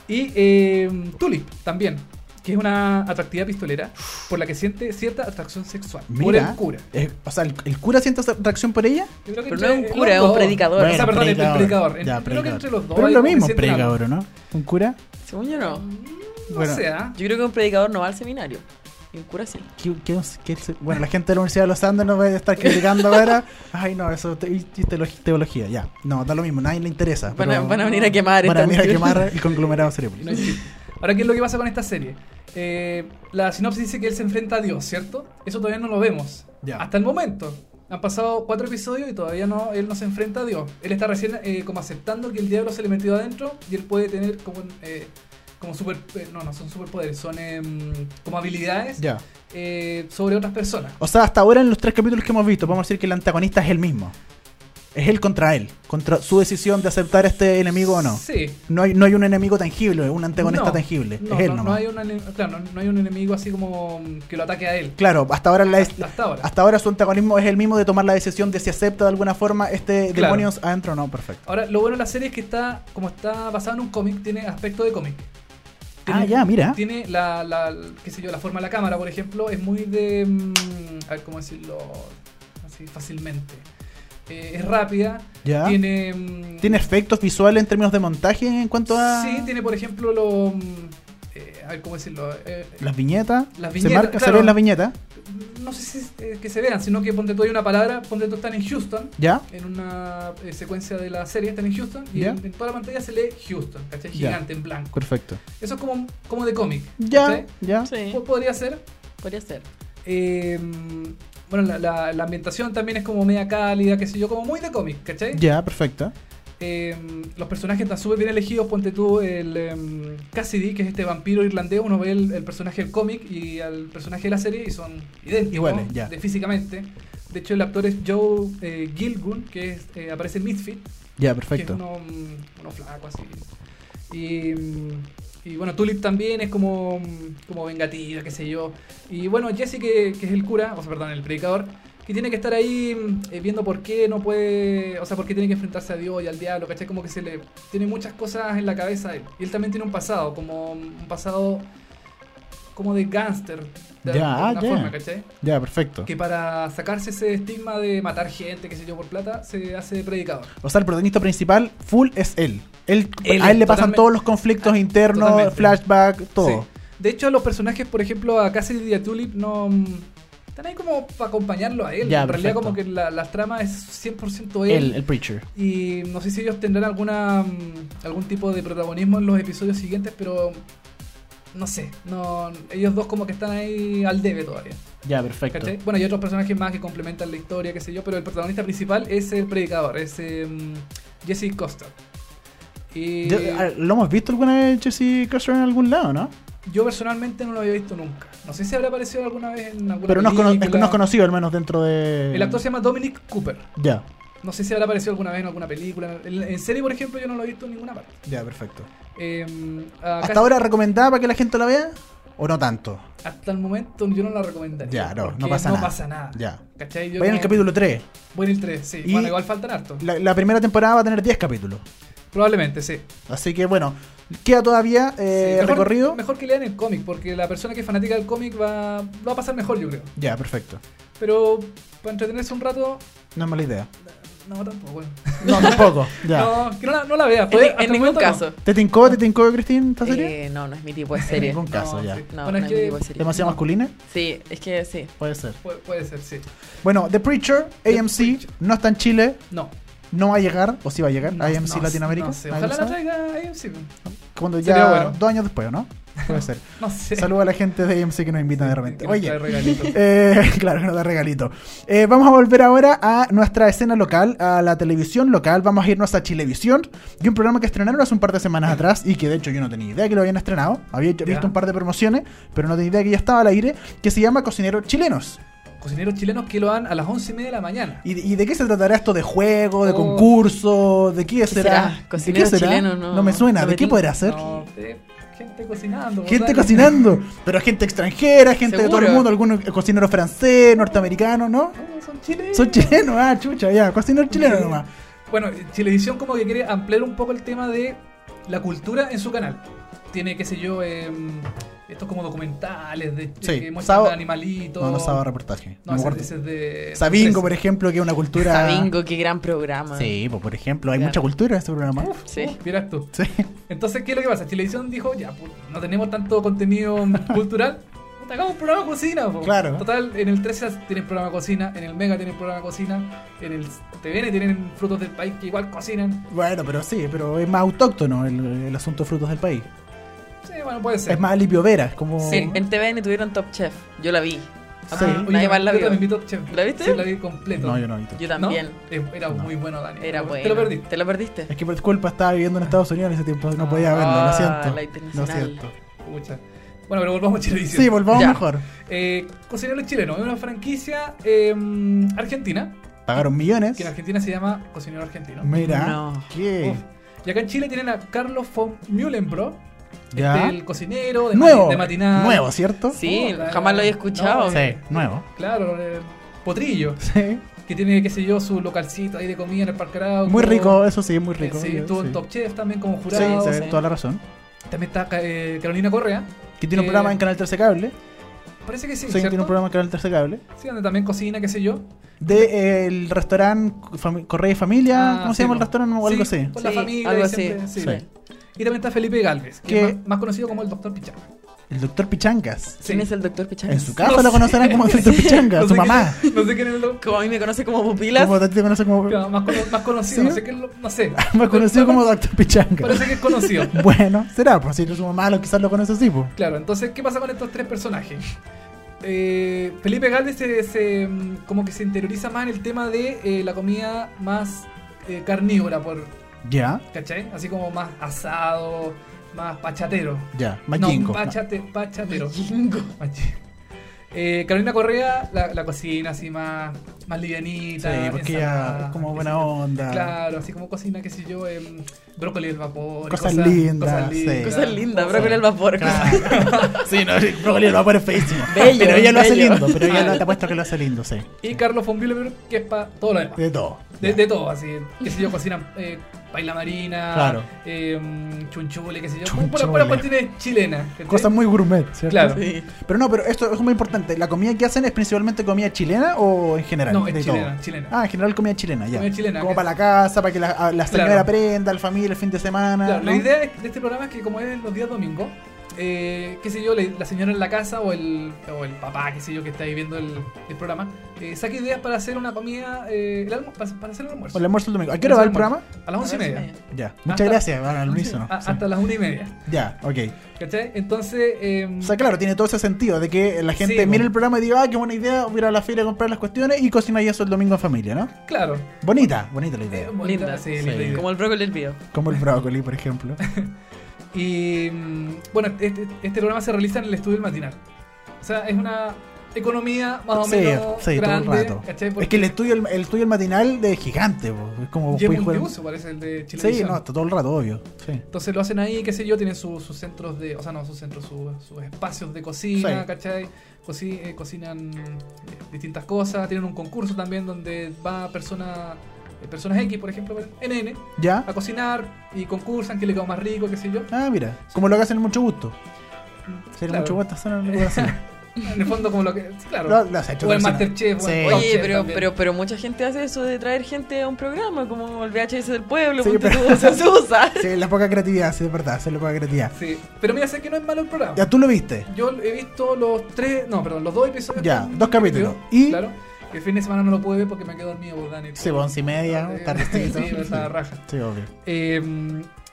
y eh, Tulip, también, que es una atractiva pistolera por la que siente cierta atracción sexual. por Mira. el cura. Eh, o sea, ¿el, el cura siente atracción por ella? Yo creo que Pero no es un cura, es un predicador. o sea, perdón, el- el predicador. Ya, creo que predicador. entre los dos Pero es lo mismo, algo. predicador, ¿no? ¿Un cura? Según yo no. No Bueno. sé, ¿ah? Yo creo que un predicador no va al seminario. Y un cura sí. ¿Qué- qué- qué- bueno, la gente de la Universidad de los Andes no va a estar criticando ahora. Ay, no, eso te- teología, ya. No, da lo mismo, nadie le interesa. Van a, van a venir a quemar Van a venir a quemar el conglomerado Y no. Ahora, ¿qué es lo que pasa con esta serie? Eh, la sinopsis dice que él se enfrenta a Dios, ¿cierto? Eso todavía no lo vemos. Ya. Hasta el momento. Han pasado cuatro episodios y todavía no, él no se enfrenta a Dios. Él está recién eh, como aceptando que el diablo se le metió adentro y él puede tener como, eh, como super... eh, no, no son superpoderes, son em, como habilidades Ya. eh, sobre otras personas. O sea, hasta ahora en los tres capítulos que hemos visto, podemos decir que el antagonista es el mismo. Es él contra él, contra su decisión de aceptar este enemigo o no. Sí. No hay, no hay un enemigo tangible, un antagonista No, tangible. No, es él no, no hay un, claro, no, hay un enemigo así como que lo ataque a él. Claro, hasta ahora, la, Hasta, hasta ahora. hasta ahora su antagonismo es el mismo de tomar la decisión de si acepta de alguna forma este Claro. demonios adentro o no. Perfecto. Ahora, lo bueno de la serie es que está, como está basado en un cómic, tiene aspecto de cómic. Ah, ya, mira. Tiene la, la, qué sé yo, la forma de la cámara, por ejemplo, es muy de, mm, a ver cómo decirlo, así fácilmente. Eh, es rápida, Ya. tiene... mm, ¿Tiene efectos visuales en términos de montaje en cuanto a Sí, tiene, por ejemplo, lo... eh, a ver cómo decirlo. eh, las viñetas? Las ¿Se viñetas, marca, se claro. ven las viñetas? no sé si es eh, que se vean, sino que ponte tú hay una palabra, ponte tú están en Houston, ¿Ya? en una eh, secuencia de la serie están en Houston, y en, en toda la pantalla se lee Houston, ¿cachai? Ya. Gigante, en blanco. Perfecto. Eso es como, como de cómic. Ya, ¿cachai? ya. Sí, Po- Podría ser. podría ser. Eh, bueno, la, la- la ambientación también es como media cálida, qué sé yo, como muy de cómic, ¿cachai? Ya, perfecto. Eh, los personajes están súper bien elegidos. Ponte tú el em, Cassidy, que es este vampiro irlandés. Uno ve el, el personaje del cómic y al personaje de la serie y son idénticos Iguales, ya. de físicamente. De hecho, el actor es Joe eh, Gilgun, que es, eh, aparece en Misfit, Ya, que es perfecto. uno, uno flaco así. Y, y bueno, Tulip también es como, como vengativa, qué sé yo. Y bueno, Jesse, que, que es el cura, o sea, perdón, el predicador, que tiene que estar ahí mm, eh, viendo por qué no puede, o sea, por qué tiene que enfrentarse a Dios y al diablo, ¿cachai? Como que se le tiene muchas cosas en la cabeza. él. Y él también tiene un pasado, como un pasado como de gángster, Ya, forma, ¿cachai? Ya, perfecto. Que para sacarse ese estigma de matar gente, qué sé yo, por plata, se hace predicador. O sea, el protagonista principal, full, es él. él, Él, a él le pasan todos los conflictos Ah, internos, totalmente. flashback, todo. Sí. De hecho, los personajes, por ejemplo, a Cassidy y a Tulip no. Están ahí como para acompañarlo a él. Ya, en realidad, perfecto. como que la, las tramas es 100% él. Él, el preacher. Y no sé si ellos tendrán alguna mm, algún tipo de protagonismo en los episodios siguientes, pero. No sé. no Ellos dos, como que están ahí al debe todavía. Ya, perfecto. ¿cachai? Bueno, hay otros personajes más que complementan la historia, qué sé yo, pero el protagonista principal es el predicador, es em, Jesse Costa. Y ¿Lo hemos visto alguna vez, Jesse Custer, en algún lado, no? Yo personalmente no lo había visto nunca. No sé si habrá aparecido alguna vez en alguna Pero no es, cono- conocido, al menos dentro de. El actor se llama Dominic Cooper. Ya, No sé si habrá aparecido alguna vez en alguna película. En, en serie, por ejemplo, yo no lo he visto en ninguna parte. ya, perfecto. Eh, acá- ¿Hasta ahora recomendada para que la gente la vea? ¿O no tanto? Hasta el momento yo no la recomendaría. Ya, no, no pasa no nada. pasa nada. Ya. ¿Cachai? Yo Voy en el capítulo 3. Voy en el 3, sí. Y- Bueno, igual faltan harto. La, la primera temporada va a tener 10 capítulos. Probablemente, sí. Así que bueno, queda todavía eh, Sí, mejor, recorrido. Mejor que lean el cómic, porque la persona que es fanática del cómic va, va a pasar mejor, yo creo. Ya, perfecto. Pero para entretenerse un rato, No es mala idea. no, tampoco. Bueno. No, tampoco. Ya. No, que no la, no la vea. En, en ningún momento no. caso. ¿Te tincó, te tincó, Cristín, esta serie? Eh, no, no es mi tipo de en serie. ningún caso, No, ya. sí. No, Bueno, no es es mi que tipo de serie. ¿Demasiado No. masculina? Sí, es que sí. Puede ser. puede, puede ser, sí. Bueno, The Preacher, The AMC, Preacher. no está en Chile, No. no va a llegar, o sí va a llegar, no AMC no, Latinoamérica. No sé. ¿Nadie Ojalá la traiga AMC. Cuando ya, bueno. dos años después, ¿no? Puede ser. No sé. Saludos a la gente de AMC que nos invitan de repente. Oye. Eh, claro, que nos da regalito. Eh, vamos a volver ahora a nuestra escena local, a la televisión local. Vamos a irnos a Chilevisión y un programa que estrenaron hace un par de semanas atrás y que de hecho yo no tenía idea que lo habían estrenado. Había visto un par de promociones, pero no tenía idea que ya estaba al aire, que se llama Cocineros Chilenos. Cocineros chilenos que lo dan a las once y media de la mañana. ¿Y, y de qué se tratará esto? ¿De juego? ¿De Oh. concurso? ¿De qué será? será? ¿De qué será? chileno, no- me suena. no ¿De me qué podrá ser? No, eh, gente cocinando. Gente cocinando, pero gente extranjera, gente de todo el mundo, algunos cocineros francés, norteamericanos, ¿no? No, son chilenos. Son chilenos, ah, chucha, ya, cocinero chileno Sí. nomás. Bueno, Chilevisión como que quiere ampliar un poco el tema de la cultura en su canal. Tiene, qué sé yo, em, estos como documentales de, Sí, que muestran animalitos. No, no sábado reportaje. No, No, ese, ese de... Sabingo, por ejemplo, que es una cultura. Sabingo, qué gran programa. Sí, pues por ejemplo, hay Claro. mucha cultura en este programa. Uf, Sí. uf, tú. Sí. Entonces, ¿qué es lo que pasa? Chilevisión dijo, ya, pues, no tenemos tanto contenido cultural. Hagamos un programa de cocina, po. Claro. Total, en el 13 tienen programa de cocina, en el Mega tienen programa de cocina, en el TVN tienen frutos del país que igual cocinan. Bueno, pero sí, pero es más autóctono el, el asunto de frutos del país. Sí, bueno, puede ser. Es más Alipio Vera, es como. Sí, en TVN tuvieron Top Chef. Yo la vi. Ah, Sí. oye, más la yo también vi Top Chef. ¿La viste? Sí, la vi completo. No, yo no he visto. Yo también. Era No. muy bueno, Dani. Era Te bueno. lo perdiste. ¿Te lo perdiste? Es que por culpa estaba viviendo en Estados Unidos en ese tiempo, no podía Ah, verlo, lo siento. la Lo siento. Pucha. Bueno, pero volvamos a Chilevisión. Sí, volvamos Ya. mejor. Eh, Cocineros Chilenos es una franquicia eh, argentina, Pagaron millones. que en Argentina se llama Cocinero Argentino. Mira, No. ¿qué? Uf. Y acá en Chile tienen a Carlos von Mühlenbro, Ya. el cocinero de, nuevo. mati- de matinal. Nuevo, ¿cierto? Sí, jamás lo había no, escuchado. Sí, nuevo. Claro, eh, Potrillo, Sí. que tiene, qué sé yo, su localcito ahí de comida en el Parque Arauco. Muy rico, eso sí, muy Eh, rico. Sí, estuvo en Top Chef también como Sí, jurado. sí, sí. toda la razón. También está eh, Carolina Correa. Que tiene un Eh, programa en Canal 13 Cable. Parece que sí, Sí, ¿cierto? tiene un programa en Canal 13 Cable. Sí, donde también cocina, qué sé yo. De eh, el restaurante Correa y Familia. Ah, ¿Cómo sí, se llama el restaurante o algo Sí, así? Con la Sí, familia. algo así. siempre- sí. Y también está Felipe Galvez, que Que- es más, más conocido como el Doctor Pichanga. El doctor Pichancas. ¿Quién Sí. es el doctor Pichanga? En su casa No lo sé. conocerán como el doctor Pichanga, No su mamá. es- no sé quién es el doctor. Como a mí me conoce como pupilas. Como te conoce como, Claro, más, cono- más conocido, ¿Sí? no sé qué es lo- no sé. más conocido como doctor Pichanga. Parece que es conocido. Bueno, será, pues si su mamá lo quizás lo conoce así, pues. Claro, entonces, ¿qué pasa con estos tres personajes? Eh, Felipe Galvez se, se, mm, como que se interioriza más en el tema de eh, la comida más eh, carnívora, por, Ya, ¿cachai? Así como más asado, más pachatero. ya, más no, pachate- pachatero. Eh, Carolina Correa, la, la cocina así más, más Sí, livianita. porque ella ensalada, es como buena onda. Claro, así como cocina, qué sé yo, em, brócoli al vapor. y Cosas lindas, Cosas sí. lindas. Cosas lindas, cosas- brócoli al vapor. Claro. sí, no, brócoli al vapor es feísimo. Bello, pero ella lo hace bello. lindo, pero ella lo, te apuesto que lo hace lindo, sí. Y Carlos von Bülow, que es para todo lo demás. De todo. De, todo, así. Qué sé yo, cocinan eh, paila marina, Claro. eh, chunchule, qué sé yo. Chunchule. Puras cuestiones chilenas. Cosas muy gourmet, ¿cierto? Claro. Sí. Pero no, pero esto es muy importante. ¿La comida que hacen es principalmente comida chilena o en general? No, es chilena, todo? chilena. Ah, en general comida chilena, ya. Comida chilena, Como para la casa, para que la, la señora Claro. aprenda, la familia el fin de semana. Claro, ¿no? La idea de de este programa es que como es los días domingos, eh, qué sé yo, la, señora en la casa o el, o el papá, qué sé yo, que está ahí viendo el, el programa, eh, saque ideas para hacer una comida, eh, el almu- para, para hacer el almuerzo. O el almuerzo el domingo. ¿A qué hora va el programa? A las once y media. Ya. Muchas Hasta- gracias, van al unísono. A- Sí. Hasta las una y media. Ya, ok. ¿Cachai? Entonces, eh, O sea, claro, tiene todo ese sentido de que la gente Sí, mire po. el programa y diga, ah, qué buena idea, voy a ir a la feria a comprar las cuestiones y cocina y eso el domingo en familia, ¿no? claro. Bonita, bonita la Eh, idea. bonita, Linda. sí, Sí. Como el brócoli del video. Como el brócoli, por ejemplo. Y mm, bueno, este, este programa se realiza en el estudio del matinal. O sea, es una economía más o Sí, menos sí, grande. todo el rato. Es que el estudio, el, el estudio el matinal de gigante, po. es como y es multiuso, parece el de Chile. Sí, no, está todo el rato, obvio. Sí. Entonces lo hacen ahí, qué sé yo, tienen su- sus centros de, o sea, no sus centros, su- sus espacios de cocina. ¿cachai? Coci- eh, cocinan eh, distintas cosas, tienen un concurso también donde va persona, personas X, por ejemplo, NN, ¿Ya? a cocinar y concursan que le quedó más rico, qué sé yo. Ah, mira, como lo que hacen en mucho gusto. Si Claro. mucho gusto, hacen hacen. En el fondo como lo que, sí, claro. Lo- lo has hecho o el. Masterchef, Sí. Oye, Chef pero, también. pero, pero mucha gente hace eso de traer gente a un programa, como el VHS del pueblo, Sí, pero- tú, se usa. Sí, la poca creatividad, sí, es verdad, sí, la poca creatividad. Sí, pero mira, sé que no es malo el programa. Ya tú lo viste. Yo he visto los tres, no, perdón, los dos episodios. Ya, dos capítulos. Y- Claro. El fin de semana no lo pude ver porque me quedo dormido por Dani. Sí, once y media, Eh, tardecito. Sí, me estaba raja. Sí, obvio. Eh,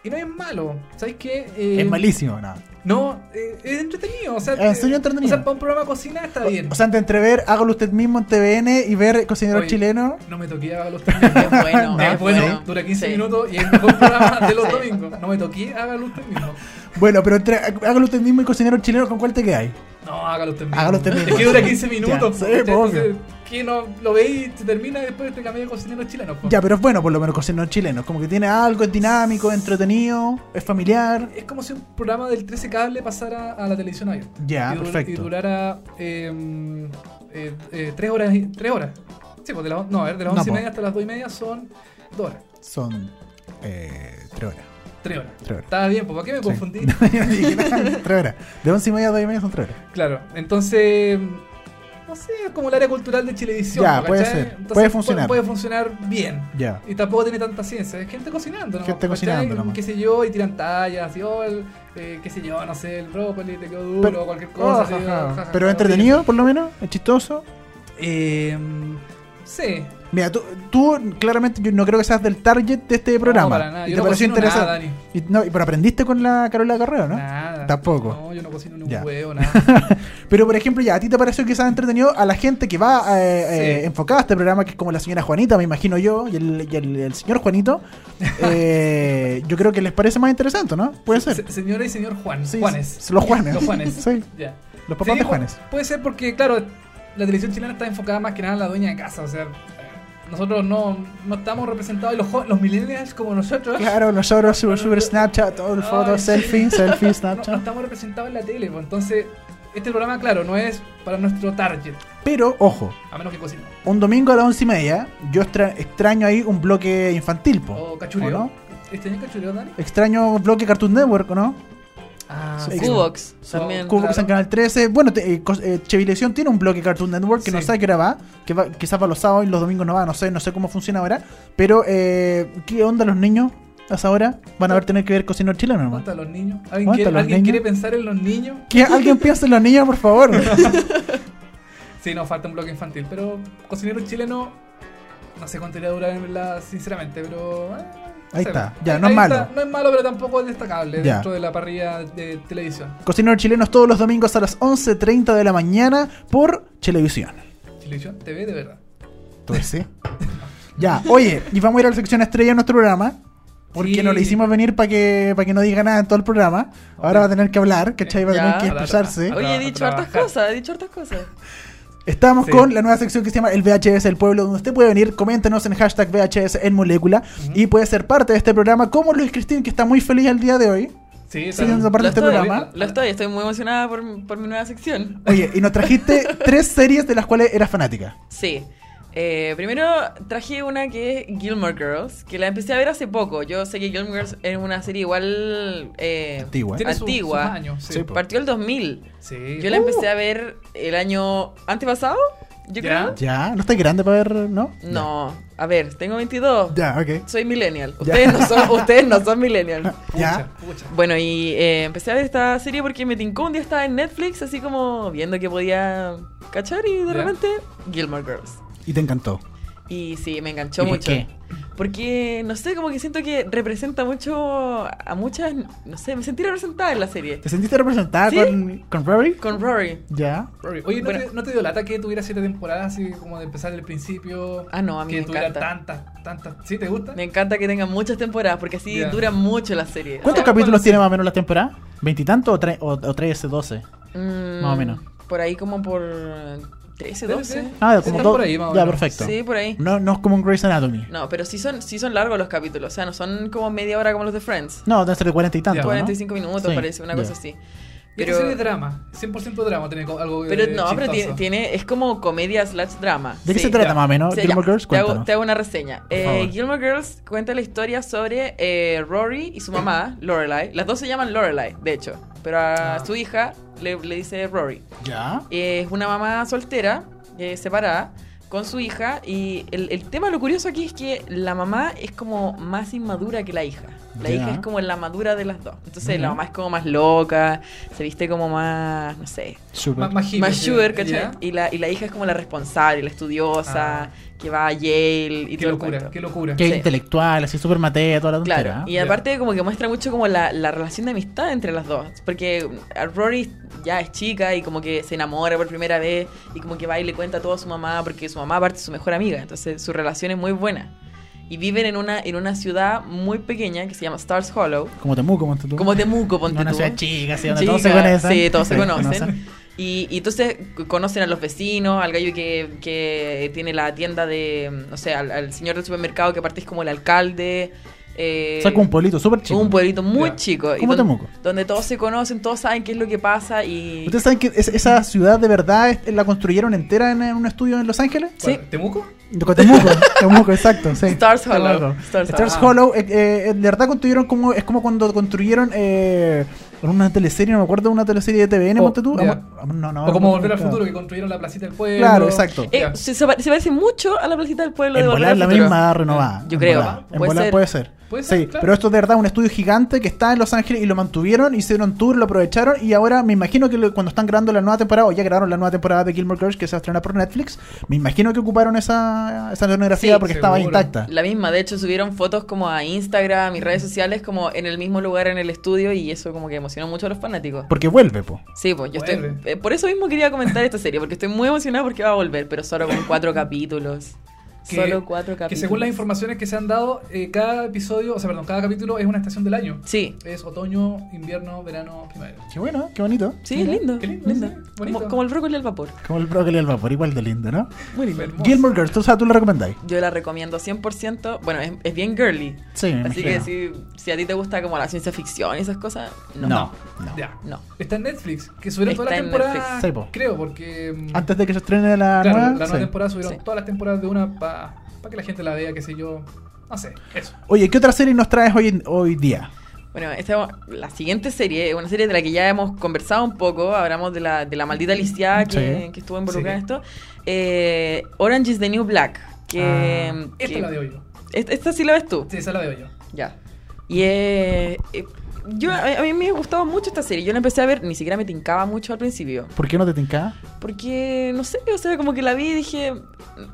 y no es malo, ¿sabes qué? Eh, es malísimo, no. No, eh, es entretenido. O sea, ¿En serio eh, entretenido? O sea, para un programa de cocina está bien. O sea, entre entrever, hágalo usted mismo en TVN y ver cocinero Oye, chileno. no me toqué hágalo usted mismo. Es bueno, No, es es bueno, bueno. dura 15 Sí. minutos y es el mejor programa de los Sí. domingos. No me toqué, hágalo usted mismo. Bueno, pero entre hágalo usted mismo y cocinero chileno, ¿con cuál te quedáis? No, hágalo usted mismo. Hágalo usted mismo. Es que dura 15 minutos. Ya, sí, que no lo veis, se termina y después te cambias de cocinero chileno. po. Ya, pero es bueno por lo menos cocinar chilenos. Como que tiene algo, es dinámico, entretenido, es familiar. Es como si un programa del 13 cable pasara a la televisión abierta. Ya, y, perfecto. y durara eh, eh, eh, tres horas. y- ¿Tres horas? Sí, pues de las, no, a ver, de las No, 11 y media hasta las 2 y media son 2 horas. Son eh, tres horas. 3 horas. Tres horas. Estaba bien, ¿para qué me Sí. confundí? tres horas. De once y media a dos y media son tres horas. Claro, entonces. No sé, es como el área cultural de Chilevisión. Ya, ¿cachai? puede ser. Puede funcionar. Puede, funcionar bien. Ya. Y tampoco tiene tanta ciencia. Es gente cocinando, ¿no? Gente ¿Cachai? cocinando nomás. Qué sé yo, y tiran tallas, y oh, el, eh, qué sé yo, no sé, el brócoli te quedó duro, Pero- cualquier cosa. Así, oh, ja. ja, ja, Pero entretenido, por lo menos. Es chistoso. Eh, sí. Mira, tú, tú claramente yo no creo que seas del target de este programa. para nada. Y Yo te no pareció interesante. nada, Dani. Y, no, pero aprendiste con la Carola Carrero, ¿no? Nada. Tampoco. No, yo no cocino ni un Ya. huevo, nada. Pero por ejemplo, ya, ¿a ti te pareció que sea entretenido a la gente que va eh, eh, enfocada a este programa, que es como la señora Juanita, me imagino yo, y el, y el- el señor Juanito? eh, yo creo que les parece más interesante, ¿no? Puede ser. Se- señora y señor Juan. Sí, Juanes. los Juanes. Los Juanes. Sí, Ya. los papás Sí, de Juanes. Puede ser porque, claro, la televisión chilena está enfocada más que nada en la dueña de casa. O sea, nosotros no, no estamos representados. Y los, los millennials como nosotros. Claro, nosotros, super, super Snapchat, todo el foto, Ay, selfie, selfie, No, no Snapchat. estamos representados en la tele. pues, entonces, este programa, claro, no es para nuestro target. Pero, ojo, A menos que cocine. un domingo a las once y media, yo extra- extraño ahí un bloque infantil, po. O ¿O cachureo. no? ¿Este año cachureo, Dani? Extraño un bloque Cartoon Network, ¿o ¿no? Ah, Sí, Cubox So- también. Claro. en Canal 13. Bueno, te- eh, eh, tiene un bloque Cartoon Network que no Sí. sé a qué hora va, que va, quizás para los sábados y los domingos no va, no sé, no sé cómo funciona ahora. Pero, eh, ¿qué onda los niños a esa hora? Van a ver tener que ver cocinero chileno ¿Dónde nomás. están los niños? ¿Alguien, ¿Dónde quiere, los ¿alguien niños? quiere pensar en los niños? Que alguien piense en los niños, por favor. Sí, nos falta un bloque infantil. Pero cocinero chileno, no sé cuánto iría a durar, en verdad, sinceramente, pero. eh, Ahí está. Ya, Ahí- no es malo. está. No es malo, pero tampoco es destacable Ya. dentro de la parrilla de televisión. cocinero chilenos todos los domingos a las 11.30 de la mañana por Televisión. Televisión TV de verdad. ¿Tú sí? ya, oye, y vamos a ir a la sección estrella de nuestro programa. Porque Sí. no le hicimos venir para que, para que no diga nada en todo el programa. Ahora va a tener que hablar, ¿cachai? Va a tener que expresarse. Oye, he dicho hartas cosas, he dicho hartas cosas. Estamos Sí. con la nueva sección que se llama el VHS del pueblo, donde usted puede venir, coméntenos en hashtag VHS en molécula y puede ser parte de este programa, como Luis Cristín, que está muy feliz el día de hoy, Sí, siendo parte Lo de este estoy, programa. lo estoy, estoy muy emocionada por, por mi nueva sección. Oye, y nos trajiste tres series de las cuales eras fanática. Sí. Eh, primero traje una que es Gilmore Girls, que la empecé a ver hace poco. Yo sé que Gilmore Girls es una serie igual eh, Antigua. Tiene antigua. sus años, sí. Sí. Partió el 2000. Sí. Yo la empecé a ver el año antepasado, yo ¿Ya? creo. Ya, no estás grande para ver, ¿no? No, a ver, tengo 22. Ya, ok. Soy millennial. Ya. Ustedes no son, ustedes no son millennial. Ya. Pucha. Bueno, y eh, empecé a ver esta serie porque me tincó un día estaba en Netflix, así como viendo que podía cachar y de Ya. repente Gilmore Girls. Y te encantó. Y sí, me enganchó ¿Y por mucho. qué? Porque, no sé, como que siento que representa mucho a muchas, no sé, me sentí representada en la serie. ¿Te sentiste representada ¿Sí? con, con Rory? Con Rory. Ya. Rory, Oye, ¿no, Bueno. te, ¿no te dio lata que tuviera siete temporadas así como de empezar del principio? Ah, no, a mí que me tuviera encanta. tantas, tantas. ¿Sí te gusta? Me encanta que tengan muchas temporadas porque así Ya. dura mucho la serie. ¿Cuántos capítulos tiene sí. más o menos la temporada? ¿Veintitantos o, tre- o, o 13, 12? Mm, Más o menos. Por ahí como por 13, 12. Ah, como todo. por ahí, ya, perfecto. Sí, por ahí. No, no es como un Grey's Anatomy. No, pero sí son, sí son largos los capítulos. O sea, no son como media hora como los de Friends. No, debe ser de cuarenta y tantos. Ya. ¿no? 45 minutos Sí, parece, una ya. cosa así. Pero Pero, serie de drama, 100% drama, tiene algo pero eh, no, pero tiene, tiene- es como comedia slash drama. ¿De qué Sí, se trata más o menos? Sí, Gilmore ya, Girls, te hago, te hago una reseña. Eh. Gilmore Girls cuenta la historia sobre eh, Rory y su mamá, Lorelai. Las dos se llaman Lorelai, de hecho. Pero a Ah. su hija le, le dice Rory. Ya. Es una mamá soltera, eh, separada, con su hija. Y el, el tema, lo curioso aquí es que la mamá es como más inmadura que la hija. La Ya. hija es como la madura de las dos. Entonces la mamá es como más loca, se viste como más, no sé, Super. Más, más más sugar, ¿cachai? ¿ya? Y la, y la hija es como la responsable, la estudiosa, Ah. que va a Yale y Qué todo el locura, cuento. qué locura. Que Sí. intelectual, así super matea, toda la tontera. Claro, y aparte como que muestra mucho como la, la relación de amistad entre las dos. Porque a Rory ya es chica y como que se enamora por primera vez y como que va y le cuenta todo a su mamá porque su mamá aparte es su mejor amiga. Entonces su relación es muy buena. Y viven en una, en una ciudad muy pequeña que se llama Stars Hollow. Como Temuco, ponte tú. Como Temuco, ponte Una tú. ciudad chica, así, donde Chica, todos se conocen. Sí, todos se conocen. Y, y entonces conocen a los vecinos, al gallo que, que tiene la tienda de, no sé, al, al señor del supermercado que aparte es como el alcalde. Eh, Saca un pueblito súper chico. un pueblito muy chico. y Como don- Temuco. Donde todos se conocen, todos saben qué es lo que pasa y... ¿Ustedes saben que es- esa ciudad de verdad es- la construyeron entera en, en un estudio en Los Ángeles? Sí. ¿Temuco? De Temuco, Temuco, exacto. Sí. Stars Hollow. Stars Stars Hollow. Hollow, eh, eh, de verdad construyeron como. Es como cuando construyeron eh, una teleserie, no me acuerdo, una teleserie de TVN, O- ponte tú. No, no, o como Volver al. Futuro, que construyeron la placita del pueblo. Claro, exacto. Eh, se, se pa- se parece mucho a la placita del pueblo de En Volver volar al la Futuro. misma renovada. Yo En creo. volar. En volar ser. puede ser. Puede ser, sí, claro. pero esto es de verdad un estudio gigante que está en Los Ángeles y lo mantuvieron, hicieron tour, lo aprovecharon y ahora me imagino que lo- cuando están grabando la nueva temporada, o ya grabaron la nueva temporada de Gilmore Girls que se va a estrenar por Netflix, me imagino que ocuparon esa, esa escenografía Sí, porque estaba intacta. La misma, de hecho subieron fotos como a Instagram y redes sociales como en el mismo lugar en el estudio y eso como que emocionó mucho a los fanáticos. Porque vuelve, po. Sí, pues yo estoy... Eh, por eso mismo quería comentar esta serie, porque estoy muy emocionada porque va a volver, pero solo con cuatro capítulos. Que- solo cuatro capítulos. Que según las informaciones que se han dado, eh, cada episodio, o sea, perdón, cada capítulo es una estación del año. Sí, Es otoño, invierno, verano, primavera. Qué bueno, qué bonito. sí, Mira, lindo. qué lindo, lindo. sí, como, como el brócoli al vapor. Como el brócoli al vapor, igual de lindo, ¿no? Muy lindo. Gilmore Girls, tú, o sea, tú lo recomendáis. Yo la recomiendo 100%. Bueno, es, es bien girly. Sí, me Así imagino. que si, si a ti te gusta como la ciencia ficción y esas cosas, no. No, no. Ya. No. Está en Netflix, que subieron toda la Está temporada. Netflix. Creo, porque. mm, Antes de que se estrene la claro, nueva. la nueva sí. temporada subieron Sí. todas las temporadas de una para que la gente la vea, qué sé yo. No sé, eso. Oye, ¿qué otra serie nos traes hoy, hoy día? Bueno, esta, la siguiente serie es una serie de la que ya hemos conversado un poco. Hablamos de la, de la maldita Alicia que, Sí. que estuvo involucrada Sí. en esto. Eh, Orange is the New Black. Que, Ah, que- esta la veo yo. Esta, esta sí la ves tú. Sí, esa la veo yo. Ya. Y eh, eh, yo, a, a mí me gustaba mucho esta serie. Yo la empecé a ver, ni siquiera me tincaba mucho al principio. ¿Por qué no te tincaba? Porque, no sé, o sea, como que la vi y dije.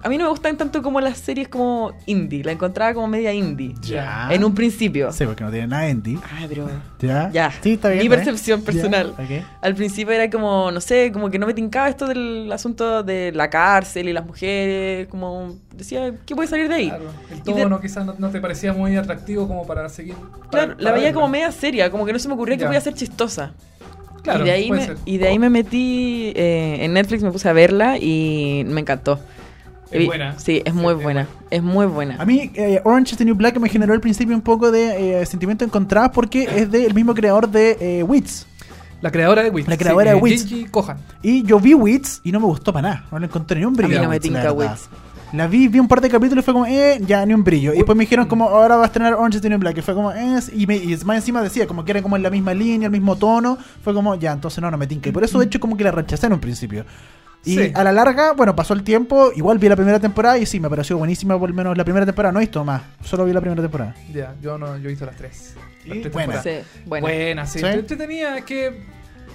A mí no me gustan tanto como las series como indie. La encontraba como media indie. Ya. En un principio. Sí, porque no tiene nada ti. Ay, pero. ¿Ya? Ya. Sí, está bien. Mi ¿eh? percepción Ya, personal. ok. Al principio era como, no sé, como que no me tincaba esto del asunto de la cárcel y las mujeres. Como decía, ¿qué puede salir de ahí? Claro, el de- tono quizás no, no te parecía muy atractivo como para seguir. para- Claro, la veía verla. como media seria, como que no se me ocurría que Ya. podía ser chistosa. Claro, y de ahí puede me, ser. y de ahí me metí eh, en Netflix, me puse a verla y me encantó. Es buena. Sí, es Sí, muy es buena. Es muy buena. A mí, eh, Orange is the New Black me generó al principio un poco de eh, sentimiento encontrado porque es del mismo creador de eh, Wits. La creadora de Wits. La creadora de Wits. Gigi. Y yo vi Wits y no me gustó para nada. No le encontré ni un brillo. A mí no me tinca. Wits. La vi, vi un par de capítulos y fue como, eh, ya, ni un brillo. Y después me dijeron como, ahora va a estrenar Orange is the New Black. Y fue como, eh, y, me, y más encima decía, como que era como en la misma línea, el mismo tono. Fue como, ya, entonces no, no me tinca. Y por eso, de hecho, como que la rechacé en un principio. Y Sí. a la larga, bueno, pasó el tiempo, igual vi la primera temporada y sí, me pareció buenísima, por lo menos la primera temporada. No he visto más, solo vi la primera temporada. Ya, yo no, yo he visto las tres. Las Y tres buena. Sí, bueno. Buena, sí. ¿Sí? Te- te tenía que.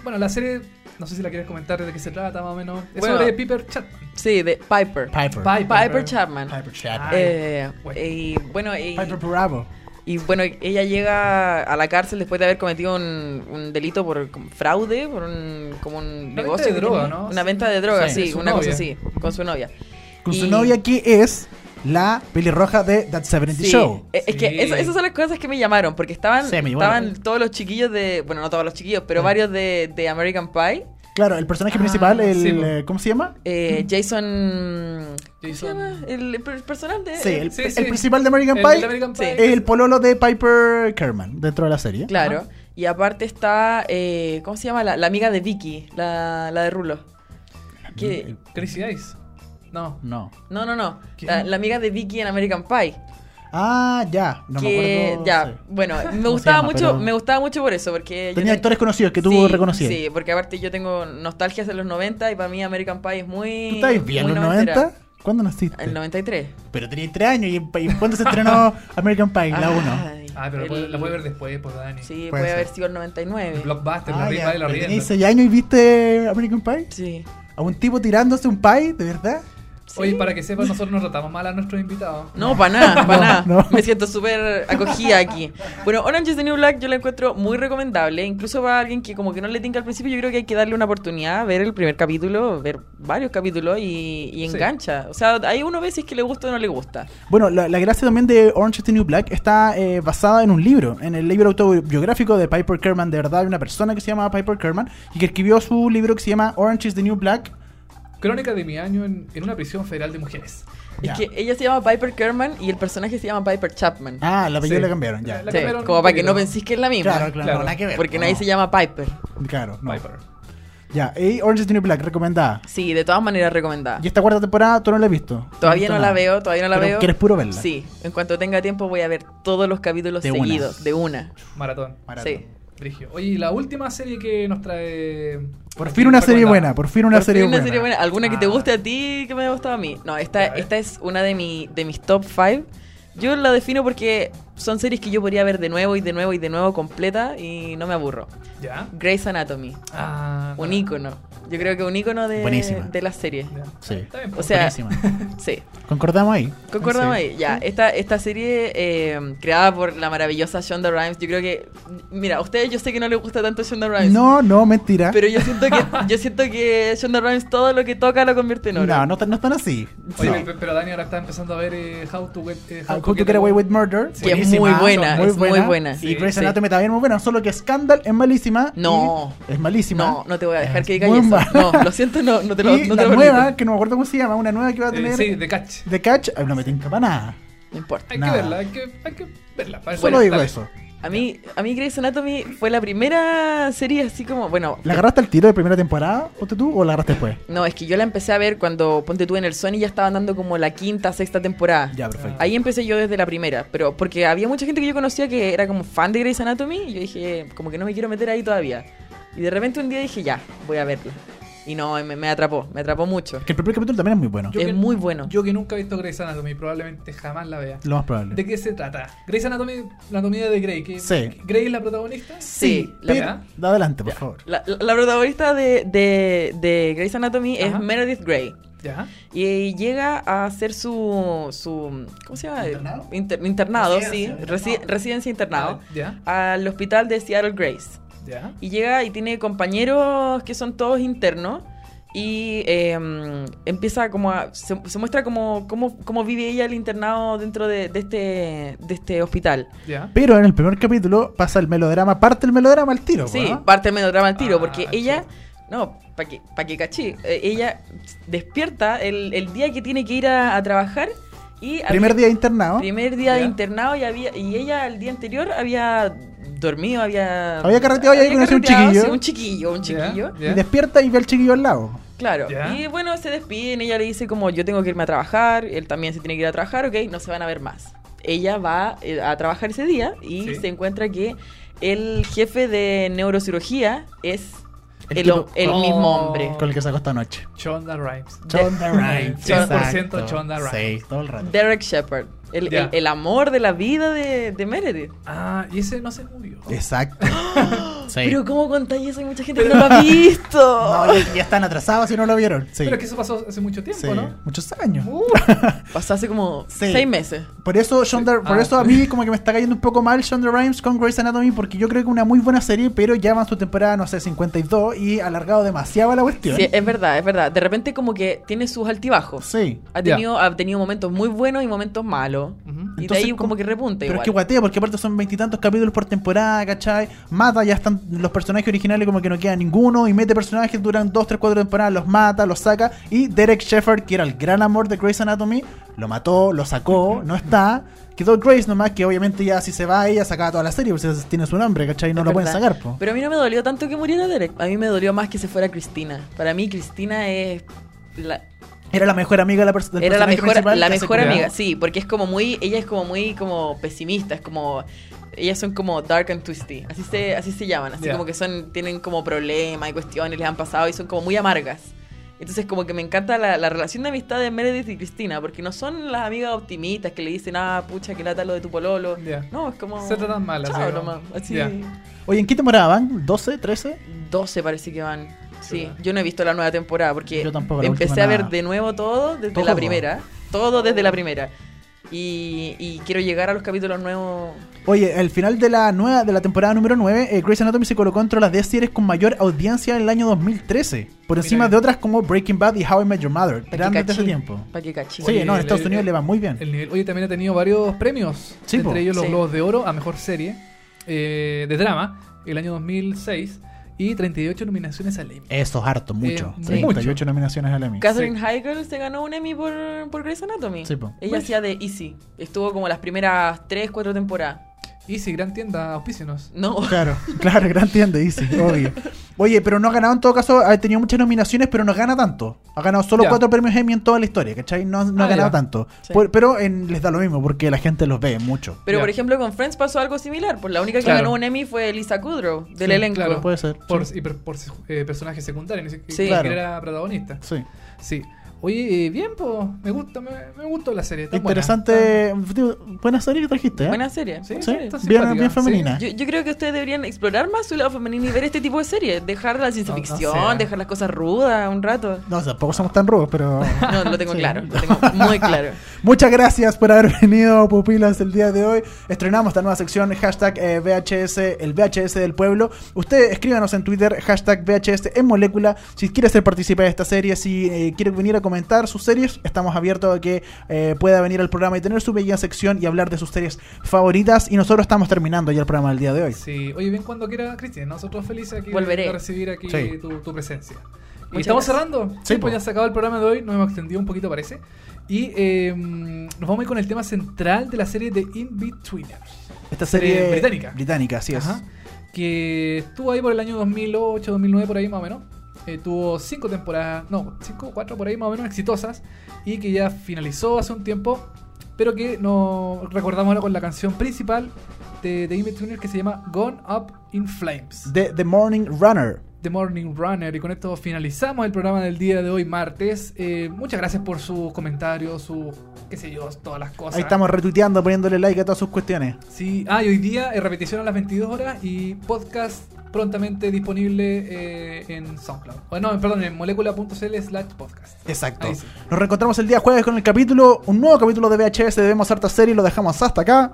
Bueno, la serie. No sé si la quieres comentar de qué se trata, más o menos. Es Bueno. sobre Piper Chapman. Sí, de Piper. Piper. Piper. Piper Chapman. Piper Chapman. Eh, bueno. y bueno, y, Piper Bravo. y bueno, ella llega a la cárcel después de haber cometido un, un delito por fraude, por un, como un venta negocio. de que droga. ¿no? Una venta de droga, Sí, una cosa así, con su novia. Con su novia que es la pelirroja de That 70 Sí, Show. eh, es que Sí. eso- esas son las cosas que me llamaron, porque estaban, Sí, estaban todos los chiquillos de, bueno, no todos los chiquillos, pero varios de, de American Pie. Claro, el personaje Ah, principal, el, sí, eh, ¿cómo se llama? Eh, Jason... ¿Cómo se Jason- llama? El, el per- personal de... Sí, el, sí, el sí. principal de American El Pie de American. Pie. es el pololo de Piper Kerman dentro de la serie. Claro. Y aparte está, eh, ¿cómo se llama? La, la amiga de Vicky, la, la de Rulo. Que- Crazy Eyes. No. No. No, no, no. La, la amiga de Vicky en American Pie. Ah, ya. No me que acuerdo. ya, sí. bueno, ¿Cómo me gustaba llama? mucho, Pero me gustaba mucho por eso, porque yo Tenía te- actores conocidos que tú Sí, reconocías. Sí, porque aparte yo tengo nostalgias de los 90 y para mí American Pie es muy ¿Tú estabas bien los noventera. 90? ¿Cuándo naciste? En el 93. Pero tenías 3 años. ¿Y, y cuándo se estrenó American Pie? La 1. Ay, Ah, pero el- la puede ver después, pues Dani. Sí, Puede puede, haber sido el 99. Blockbuster, la Ah, rienda ya. de la rienda. ¿Tenías 6 años y viste American Pie? Sí. ¿A un tipo tirándose un pie? ¿De verdad? Oye, para que sepan, nosotros nos tratamos mal a nuestros invitados. No, para nada, para nada. no. Me siento súper acogida aquí. Bueno, Orange is the New Black yo la encuentro muy recomendable. Incluso para alguien que como que no le tinca al principio, yo creo que hay que darle una oportunidad, ver el primer capítulo, ver varios capítulos y, y Sí. engancha. O sea, ahí uno ve si es que le gusta o no le gusta. Bueno, la, la gracia también de Orange is the New Black está eh, basada en un libro, en el libro autobiográfico de Piper Kerman. De verdad, hay una persona que se llama Piper Kerman y que escribió su libro que se llama Orange is the New Black. Crónica de mi año en, en una prisión federal de mujeres. Es que ella se llama Piper Kerman y el personaje se llama Piper Chapman. Ah, la apellido Sí. le cambiaron, ya. La Sí, cambiaron como para que no penséis que es la misma. Claro, claro, Claro. no, nada que ver. Porque no. nadie se llama Piper. Claro, no. Viper. Ya, y Orange is the New Black, recomendada. Sí, de todas maneras recomendada. Y esta cuarta temporada tú no la has visto. Todavía no la veo, todavía no la Pero veo. ¿Quieres puro verla? Sí, en cuanto tenga tiempo voy a ver todos los capítulos De una. seguidos, de una. Maratón. Maratón. Sí. Brigio. Oye, y la última serie que nos trae. Por fin una serie buena, por fin una Por serie fin buena. serie buena. ¿Alguna que te Ah. guste a ti que me haya gustado a mí? No, esta, esta es una de, mi, de mis top 5. Yo la defino porque son series que yo podría ver de nuevo y de nuevo y de nuevo completa y no me aburro. ¿Ya? Grey's Anatomy, Ah. un ícono. Yo creo que un ícono de, Buenísima. de la serie. Ya. Sí. Bien, O pues. sea, Buenísima. sí. Concordamos ahí. Concordamos Sí. ahí, ya. Esta, esta serie eh, creada por la maravillosa Shonda Rhimes, yo creo que. Mira, a ustedes yo sé que no les gusta tanto Shonda Rhimes. No, no, mentira. Pero yo siento que yo siento que Shonda Rhimes todo lo que toca lo convierte en oro. no, no, tan- no están así. Oye, No. pero Dani ahora está empezando a ver eh, How to Get, eh, How to Get Away with Murder. Sí. Que es muy buena, muy es muy buena. Y Sí, Grey's sí. Anatomy también muy buena, solo que Scandal es malísima. No. Es malísima. No, no te voy a dejar Es que digas eso. No, lo siento, no, no te lo, y no te la lo nueva, permito. que no me acuerdo cómo se llama, una nueva que va a tener Eh, sí, de Catch. de Catch, no me tinca para nada. No importa. Hay Nada. que verla, hay que, hay que verla. para Solo digo eso. A mí, a mí Grey's Anatomy fue la primera serie así como, bueno, ¿La agarraste al tiro de primera temporada, ponte tú, o la agarraste después? no, es que yo la empecé a ver cuando ponte tú en el Sony ya estaban dando como la quinta, sexta temporada. Ya, perfecto. Ahí empecé yo desde la primera, pero porque había mucha gente que yo conocía que era como fan de Grey's Anatomy y yo dije, como que no me quiero meter ahí todavía. Y de repente un día dije, ya, voy a verla. Y no, me, me atrapó, me atrapó mucho. Que el primer capítulo también es muy bueno. Yo es que- muy bueno. Yo que nunca he visto Grey's Anatomy, probablemente jamás la vea. Lo más probable. ¿De qué se trata? Grey's Anatomy, la anatomía de Grey. Que, Sí. ¿Grey es la protagonista? Sí, la- pero, da adelante, por favor. La, la- la protagonista de, de, de Grey's Anatomy es Ajá. Meredith Grey. Ya. Y llega a hacer su, su ¿cómo se llama? ¿Internado? Inter- internado, Residencia, sí. internado. resi- residencia internado. Ya. Al hospital de Seattle Grace. Ya. Y llega y tiene compañeros que son todos internos. Y eh, empieza como a. Se, se muestra como, como, como vive ella el internado dentro de, de este, de este hospital. Pero en el primer capítulo pasa el melodrama, parte el melodrama al tiro. Sí, ¿no? parte del melodrama al tiro, Ah, porque ella. No, para que, pa' que cachí. eh, ella despierta el, el día que tiene que ir a, a trabajar. Y Primer había- día internado. Primer día de internado y había y ella el día anterior había dormido, había Había carreteado y ahí conoció un chiquillo. sí, un chiquillo, un chiquillo. Y despierta y ve al chiquillo al lado. Claro. Y bueno, se despiden, ella le dice como yo tengo que irme a trabajar, él también se tiene que ir a trabajar, ok, no se van a ver más. Ella va eh, a trabajar ese día y Sí. se encuentra que el jefe de neurocirugía es El el, tipo- el Oh. mismo hombre. Con el que se acostó anoche. Chonda Rhimes. Chonda Rhimes. 100% exacto. Chonda Rhimes. Sí, todo el rato. Derek Shepard. El, Ya. el- el amor de la vida de, de Meredith. Ah, y ese no se movió. Exacto. Sí. Pero ¿cómo contáis eso? Hay mucha gente que no lo ha visto. No, ya, ya están atrasados si no lo vieron. Sí. Pero es que eso pasó hace mucho tiempo, Sí, ¿no? muchos años. Pasó hace como Sí. seis meses. Por eso, Shonda, por Ah. eso a mí como que me está cayendo un poco mal Shonda Rhimes con Grey's Anatomy porque yo creo que una muy buena serie, pero ya va en su temporada, no sé, 52 y ha alargado demasiado la cuestión. Sí, es verdad, es verdad. De repente como que tiene sus altibajos. Sí. Ha tenido, ha tenido momentos muy buenos y momentos malos. Y Entonces, de ahí como que repunta Pero igual. es que guatea, porque aparte son veintitantos capítulos por temporada, ¿cachai? Mata, ya están los personajes originales como que no queda ninguno, y mete personajes, duran dos, tres, cuatro temporadas, los mata, los saca, y Derek Shepard, que era el gran amor de Grey's Anatomy, lo mató, lo sacó, no está, quedó Grace nomás, que obviamente ya si se va ella sacaba toda la serie, porque tiene su nombre, ¿cachai? No Es lo pueden sacar, po. Pero a mí no me dolió tanto que muriera Derek. A mí me dolió más que se fuera Cristina. Para mí Cristina es... La, Era la mejor amiga de la persona. era la mejor, la mejor amiga, sí, porque es como muy, ella es como muy como pesimista, es como ellas son como dark and twisty, así se, así se llaman, así Ya. como que son, tienen como problemas y cuestiones, les han pasado y son como muy amargas. Entonces como que me encanta la, la relación de amistad de Meredith y Cristina, porque no son las amigas optimistas que le dicen, ah, pucha, que lata lo de tu pololo. Ya. No, es como... Se tratan mal, así, Chao así... Ya. Oye, ¿en qué temporada van? ¿12, 13? 12 parece que van. Sí, yo no he visto la nueva temporada porque Yo tampoco, la empecé a ver nada. de nuevo todo desde Todo. la primera. Todo desde la primera. Y, y quiero llegar a los capítulos nuevos. Oye, al final de la nueva de la temporada número 9, eh, Grey's Anatomy se colocó entre las 10 series con mayor audiencia en el año 2013, por encima de otras como Breaking Bad y How I Met Your Mother, grandes de ese tiempo. pa' que cachín. Sí, Oye, no, en Estados el- Unidos le va muy bien. El nivel, oye, también ha tenido varios premios. Sí, entre po. ellos los Sí. Globos de Oro a Mejor Serie eh, de Drama, el año 2006. Y 38 nominaciones al Emmy. Eso es harto, mucho. Eh, 38 nominaciones al Emmy. Catherine Sí. Heigl se ganó un Emmy por, por Grey's Anatomy. Sí, po. Ella hacía de Easy. Estuvo como las primeras 3, 4 temporadas. Y si gran tienda, auspícianos. No. Claro, claro, gran tienda, Easy, obvio. Oye, pero no ha ganado en todo caso, ha tenido muchas nominaciones, pero no gana tanto. Ha ganado solo Ya. cuatro premios Emmy en toda la historia, ¿cachai? No, no ha Ah, ganado ya. tanto. Sí. Por- pero en- les da lo mismo, porque la gente los ve mucho. Pero Ya. por ejemplo con Friends pasó algo similar. Pues la única que Claro. ganó un Emmy fue Lisa Kudrow del Sí, elenco. claro. Puede ser. Por, sí. y per- por eh, personaje secundario, ni siquiera Sí. Claro. era protagonista. Sí. Sí. Oye, eh, bien, pues. Me gusta, me, me gustó la serie. buena. Interesante. Tío, Buena serie que trajiste, ¿eh? Buena serie. Sí, Sí, está bien, bien sí. femenina. Yo, yo creo que ustedes deberían explorar más su lado femenino y ver este tipo de series. Dejar la ciencia No, no ficción, sé. dejar las cosas rudas un rato. No, tampoco somos tan rudos, pero. No, lo tengo Sí. claro, lo tengo muy claro. Muchas gracias por haber venido, pupilas, el día de hoy. Estrenamos esta nueva sección, hashtag eh, VHS, el VHS del pueblo. Usted escríbanos en Twitter, hashtag VHS en molécula. Si quiere ser participar de esta serie, si eh, quiere venir a comentar sus series, estamos abiertos a que eh, pueda venir al programa y tener su bella sección y hablar de sus series favoritas. Y nosotros estamos terminando ya el programa del día de hoy. Sí, oye, bien cuando quiera, Cristian. Nosotros felices aquí Volveré. de recibir aquí Sí. tu, tu presencia. Y estamos gracias. cerrando. Sí, Sí, pues ya se acabó el programa de hoy. Nos hemos extendido un poquito, parece. Y eh, nos vamos a ir con el tema central de la serie de In-Betweeners. Esta Serie serie británica. Británica, así es. Ajá. Que estuvo ahí por el año 2008, 2009, por ahí más o menos. Eh, tuvo cinco temporadas, no, cinco o cuatro por ahí más o menos exitosas. Y que ya finalizó hace un tiempo. Pero que nos recordamos ahora con la canción principal de, de In-Betweeners que se llama Gone Up in Flames. The, The Morning Runner. The Morning Runner. Y con esto finalizamos el programa del día de hoy, martes. Eh, muchas gracias por sus comentarios, sus, qué sé yo, todas las cosas. Ahí estamos retuiteando, poniéndole like a todas sus cuestiones. Sí, ah, y hoy día eh, repetición a las 22 horas y podcast prontamente disponible eh, en SoundCloud. O no, perdón, en molecula.cl slash podcast. Exacto. Sí. Nos reencontramos el día jueves con el capítulo, un nuevo capítulo de VHS de Vemos Harta Serie y lo dejamos hasta acá.